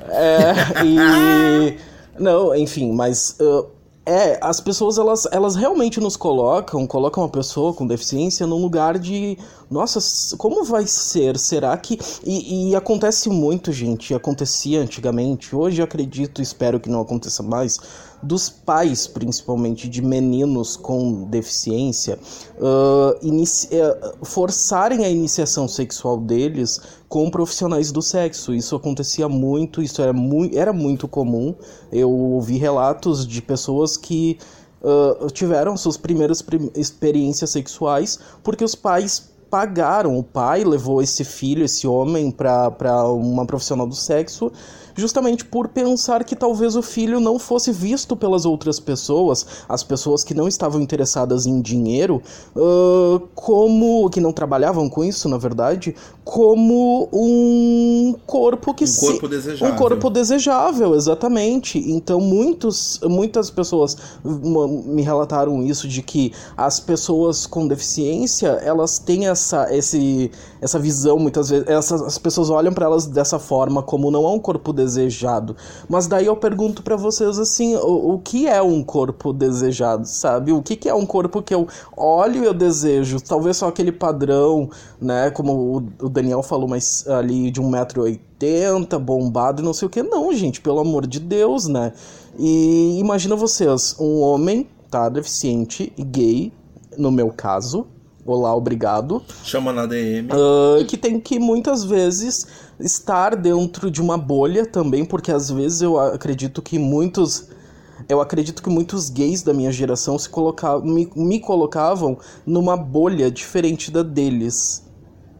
É, e. Não, enfim, mas. uh, é, as pessoas elas, elas realmente nos colocam, colocam uma pessoa com deficiência num lugar de. Nossa, como vai ser? Será que. E, e acontece muito, gente. Acontecia antigamente. Hoje acredito, espero que não aconteça mais. Dos pais, principalmente, de meninos com deficiência, eh, forçarem a iniciação sexual deles com profissionais do sexo. Isso acontecia muito, isso era, mui era muito comum. Eu ouvi relatos de pessoas que uh, tiveram suas primeiras prim experiências sexuais porque os pais pagaram. O pai levou esse filho, esse homem, para uma profissional do sexo justamente por pensar que talvez o filho não fosse visto pelas outras pessoas, as pessoas que não estavam interessadas em dinheiro, uh, como que não trabalhavam com isso, na verdade, como um corpo que um se, corpo desejável. um corpo desejável, exatamente. Então muitos, muitas pessoas me relataram isso de que as pessoas com deficiência elas têm essa, esse, essa visão muitas vezes, essas, as pessoas olham para elas dessa forma como não é um corpo desejado. Mas daí eu pergunto para vocês assim, o, o, que é um corpo desejado, sabe? O que, que é um corpo que eu olho e eu desejo? Talvez só aquele padrão, né? Como o, o Daniel falou, mas ali de 1,80m, bombado e não sei o que. Não, gente, pelo amor de Deus, né? E imagina vocês, um homem, tá, deficiente e gay, no meu caso, Olá, obrigado. Chama na DM. Uh, que tem que muitas vezes estar dentro de uma bolha também, porque às vezes eu acredito que muitos. Eu acredito que muitos gays da minha geração se colocavam, me, me colocavam numa bolha diferente da deles.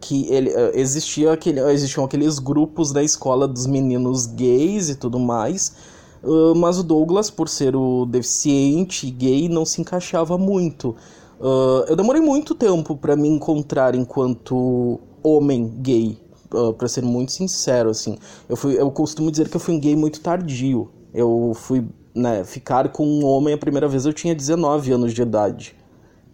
Que ele, uh, existia aquele, existiam aqueles grupos da escola dos meninos gays e tudo mais. Uh, mas o Douglas, por ser o deficiente gay, não se encaixava muito. Uh, eu demorei muito tempo para me encontrar enquanto homem gay, uh, para ser muito sincero, assim. Eu, fui, eu costumo dizer que eu fui um gay muito tardio. Eu fui né, ficar com um homem a primeira vez eu tinha 19 anos de idade.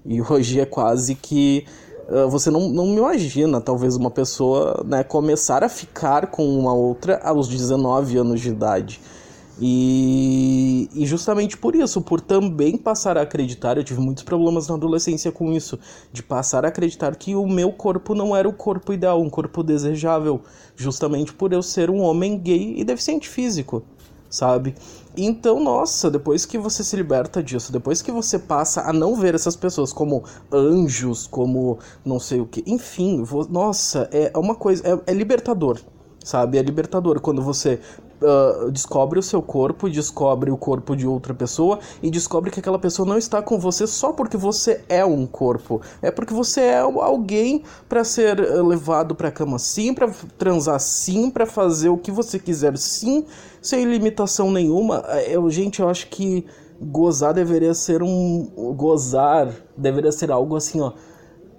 E hoje é quase que uh, você não, não me imagina, talvez uma pessoa né, começar a ficar com uma outra aos 19 anos de idade. E, e, justamente por isso, por também passar a acreditar, eu tive muitos problemas na adolescência com isso, de passar a acreditar que o meu corpo não era o corpo ideal, um corpo desejável, justamente por eu ser um homem gay e deficiente físico, sabe? Então, nossa, depois que você se liberta disso, depois que você passa a não ver essas pessoas como anjos, como não sei o que, enfim, nossa, é uma coisa, é, é libertador sabe? É libertador quando você uh, descobre o seu corpo, descobre o corpo de outra pessoa e descobre que aquela pessoa não está com você só porque você é um corpo. É porque você é alguém para ser ah, levado para cama sim, para transar sim, para fazer o que você quiser sim, sem limitação nenhuma. É, eu, gente, eu acho que gozar deveria ser um gozar deveria ser algo assim, ó,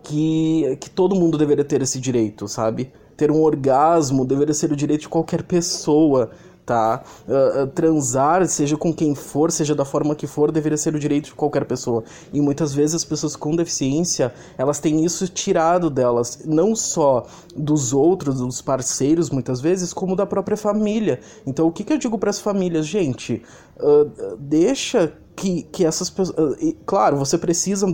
que que todo mundo deveria ter esse direito, sabe? Ter um orgasmo deveria ser o direito de qualquer pessoa tá? Uh, transar, seja com quem for, seja da forma que for, deveria ser o direito de qualquer pessoa. E muitas vezes as pessoas com deficiência, elas têm isso tirado delas, não só dos outros, dos parceiros, muitas vezes, como da própria família. Então, o que, que eu digo para as famílias? Gente, uh, deixa que, que essas pessoas. Uh, claro, você precisa,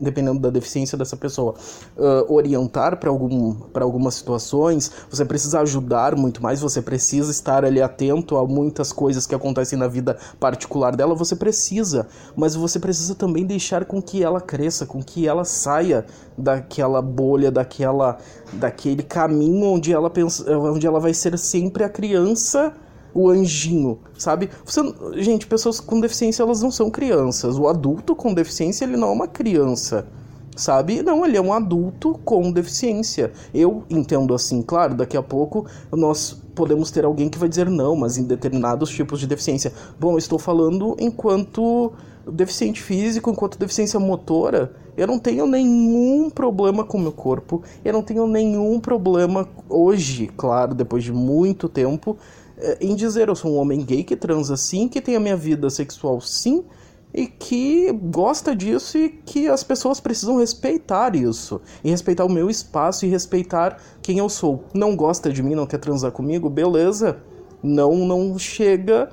dependendo da deficiência dessa pessoa, uh, orientar para algum, algumas situações, você precisa ajudar muito mais, você precisa estar ali atento a muitas coisas que acontecem na vida particular dela, você precisa, mas você precisa também deixar com que ela cresça, com que ela saia daquela bolha, daquela, daquele caminho onde ela, pensa, onde ela vai ser sempre a criança o anjinho, sabe? Você, gente, pessoas com deficiência elas não são crianças. O adulto com deficiência ele não é uma criança, sabe? Não, ele é um adulto com deficiência. Eu entendo assim, claro, daqui a pouco nós podemos ter alguém que vai dizer não, mas em determinados tipos de deficiência. Bom, eu estou falando enquanto deficiente físico, enquanto deficiência motora, eu não tenho nenhum problema com meu corpo, eu não tenho nenhum problema hoje, claro, depois de muito tempo, em dizer eu sou um homem gay que transa sim, que tem a minha vida sexual sim, e que gosta disso e que as pessoas precisam respeitar isso. E respeitar o meu espaço e respeitar quem eu sou. Não gosta de mim, não quer transar comigo, beleza. Não não chega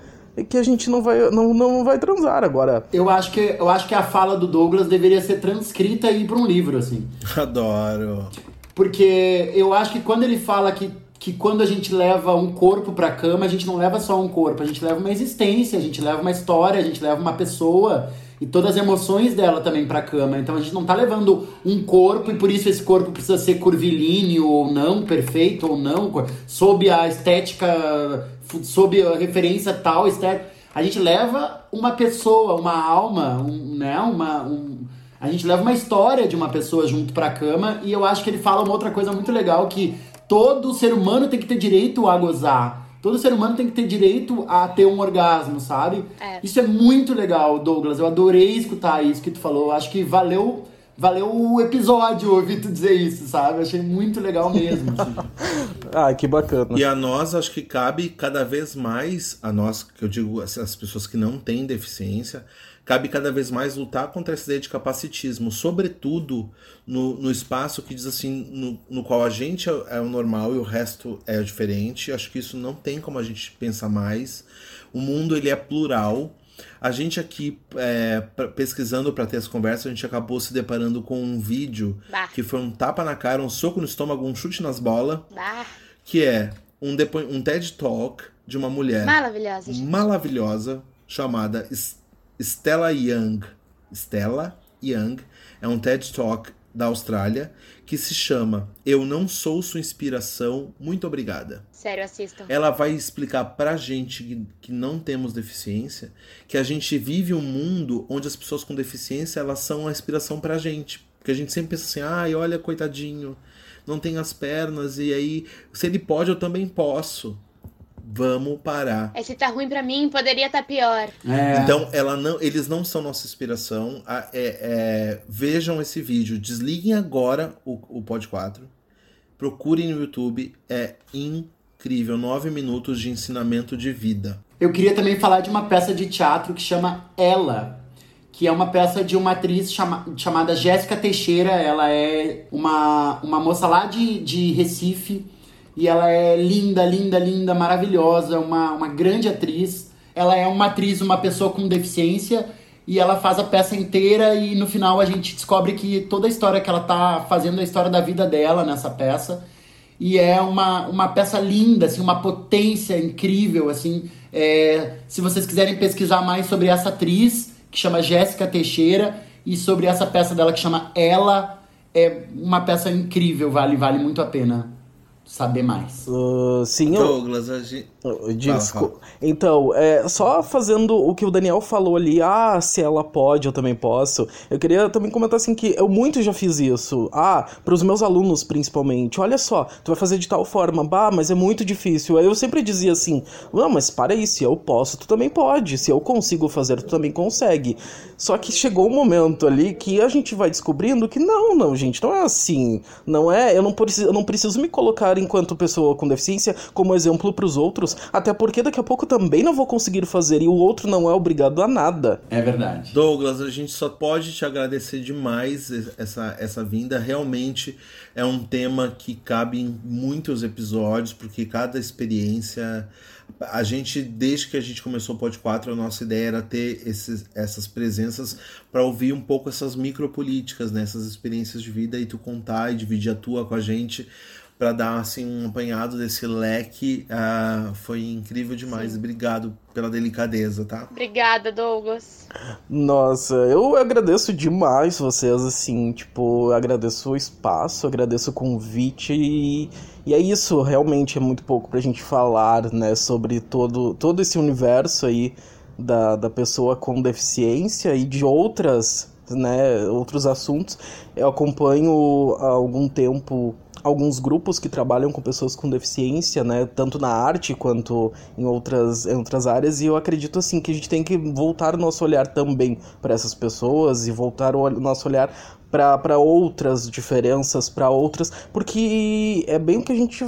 que a gente não vai não, não vai transar agora. Eu acho que eu acho que a fala do Douglas deveria ser transcrita e ir para um livro assim. Adoro. Porque eu acho que quando ele fala que que quando a gente leva um corpo para cama, a gente não leva só um corpo, a gente leva uma existência, a gente leva uma história, a gente leva uma pessoa e todas as emoções dela também para cama. Então a gente não tá levando um corpo e por isso esse corpo precisa ser curvilíneo ou não, perfeito ou não, sob a estética, sob a referência tal estética. A gente leva uma pessoa, uma alma, um, né, uma, um, a gente leva uma história de uma pessoa junto pra cama e eu acho que ele fala uma outra coisa muito legal que todo ser humano tem que ter direito a gozar. Todo ser humano tem que ter direito a ter um orgasmo, sabe? É. Isso é muito legal, Douglas. Eu adorei escutar isso que tu falou. Acho que valeu, valeu o episódio ouvir tu dizer isso, sabe? Achei muito legal mesmo. assim. Ah, que bacana. E a nós, acho que cabe cada vez mais, a nós, que eu digo, as pessoas que não têm deficiência, cabe cada vez mais lutar contra essa ideia de capacitismo, sobretudo no, no espaço que diz assim, no, no qual a gente é, é o normal e o resto é o diferente. Acho que isso não tem como a gente pensar mais. O mundo ele é plural. A gente aqui, é, pesquisando para ter essa conversa, a gente acabou se deparando com um vídeo Bah. que foi um tapa na cara, um soco no estômago, um chute nas bolas que é um, um TED Talk de uma mulher maravilhosa, maravilhosa chamada Stella Young. Stella Young é um TED Talk da Austrália que se chama Eu Não Sou Sua Inspiração, Muito Obrigada. Sério, assistam. Ela vai explicar pra gente que, que não temos deficiência que a gente vive um mundo onde as pessoas com deficiência elas são a inspiração pra gente. Porque a gente sempre pensa assim, ai, olha, coitadinho, não tem as pernas, e aí, se ele pode, eu também posso. Vamos parar. É, se tá ruim pra mim, poderia tá pior. É. Então, ela não, eles não são nossa inspiração. A- é- é, vejam esse vídeo, desliguem agora o, o Pod 4. Procurem no YouTube, é incrível. Nove minutos de ensinamento de vida. Eu queria também falar de uma peça de teatro que chama Ela, que é uma peça de uma atriz chama- chamada Jéssica Teixeira. Ela é uma, uma moça lá de, de Recife e ela é linda, linda, linda, maravilhosa, uma, uma grande atriz. Ela é uma atriz, uma pessoa com deficiência e ela faz a peça inteira e no final a gente descobre que toda a história que ela tá fazendo é a história da vida dela nessa peça e é uma, uma peça linda, assim, uma potência incrível, assim. É, se vocês quiserem pesquisar mais sobre essa atriz, que chama Jéssica Teixeira, e sobre essa peça dela que chama Ela, é uma peça incrível, vale, vale muito a pena saber mais. Ah, sim, eu, Douglas, a gente. Fala. Então, é, só fazendo o que o Daniel falou ali, ah, se ela pode, eu também posso. Eu queria também comentar assim que eu muito já fiz isso. Ah, pros meus alunos principalmente. Olha só, tu vai fazer de tal forma, bah, mas é muito difícil. Aí eu sempre dizia assim: "Não, mas para aí, se eu posso, tu também pode. Se eu consigo fazer, tu também consegue". Só que chegou um momento ali que a gente vai descobrindo que não, não, gente, não é assim. Não é, eu não preciso, eu não preciso me colocar enquanto pessoa com deficiência como exemplo pros outros, até porque daqui a pouco também não vou conseguir fazer e o outro não é obrigado a nada. É verdade. Douglas, a gente só pode te agradecer demais essa, essa vinda. Realmente é um tema que cabe em muitos episódios, porque cada experiência. A gente, desde que a gente começou o Pod 4, a nossa ideia era ter esses, essas presenças para ouvir um pouco essas micropolíticas, né? essas experiências de vida e tu contar e dividir a tua com a gente para dar assim um apanhado desse leque. Ah, foi incrível demais. Obrigado pela delicadeza, tá? Obrigada, Douglas. Nossa, eu agradeço demais vocês, assim, tipo, eu agradeço o espaço, agradeço o convite e, e é isso, realmente é muito pouco pra gente falar, né, sobre todo, todo esse universo aí da, da pessoa com deficiência e de outras, né, outros assuntos. Eu acompanho há algum tempo alguns grupos que trabalham com pessoas com deficiência, né, tanto na arte quanto em outras, em outras áreas, e eu acredito assim que a gente tem que voltar o nosso olhar também para essas pessoas e voltar o nosso olhar para outras diferenças, para outras, porque é bem o que a gente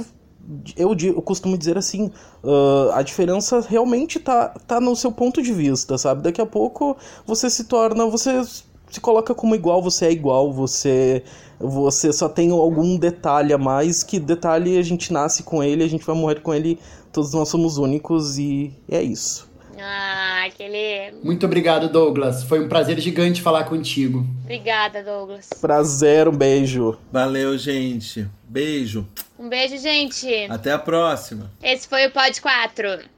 eu, eu costumo dizer assim, ah, a diferença realmente tá, tá no seu ponto de vista, sabe? Daqui a pouco você se torna, você se coloca como igual, você é igual, você você só tem algum detalhe a mais, que detalhe a gente nasce com ele, a gente vai morrer com ele, todos nós somos únicos e é isso. Ah, aquele. Muito obrigado, Douglas. Foi um prazer gigante falar contigo. Obrigada, Douglas. Prazer, um beijo. Valeu, gente. Beijo. Um beijo, gente. Até a próxima. Esse foi o Pod 4.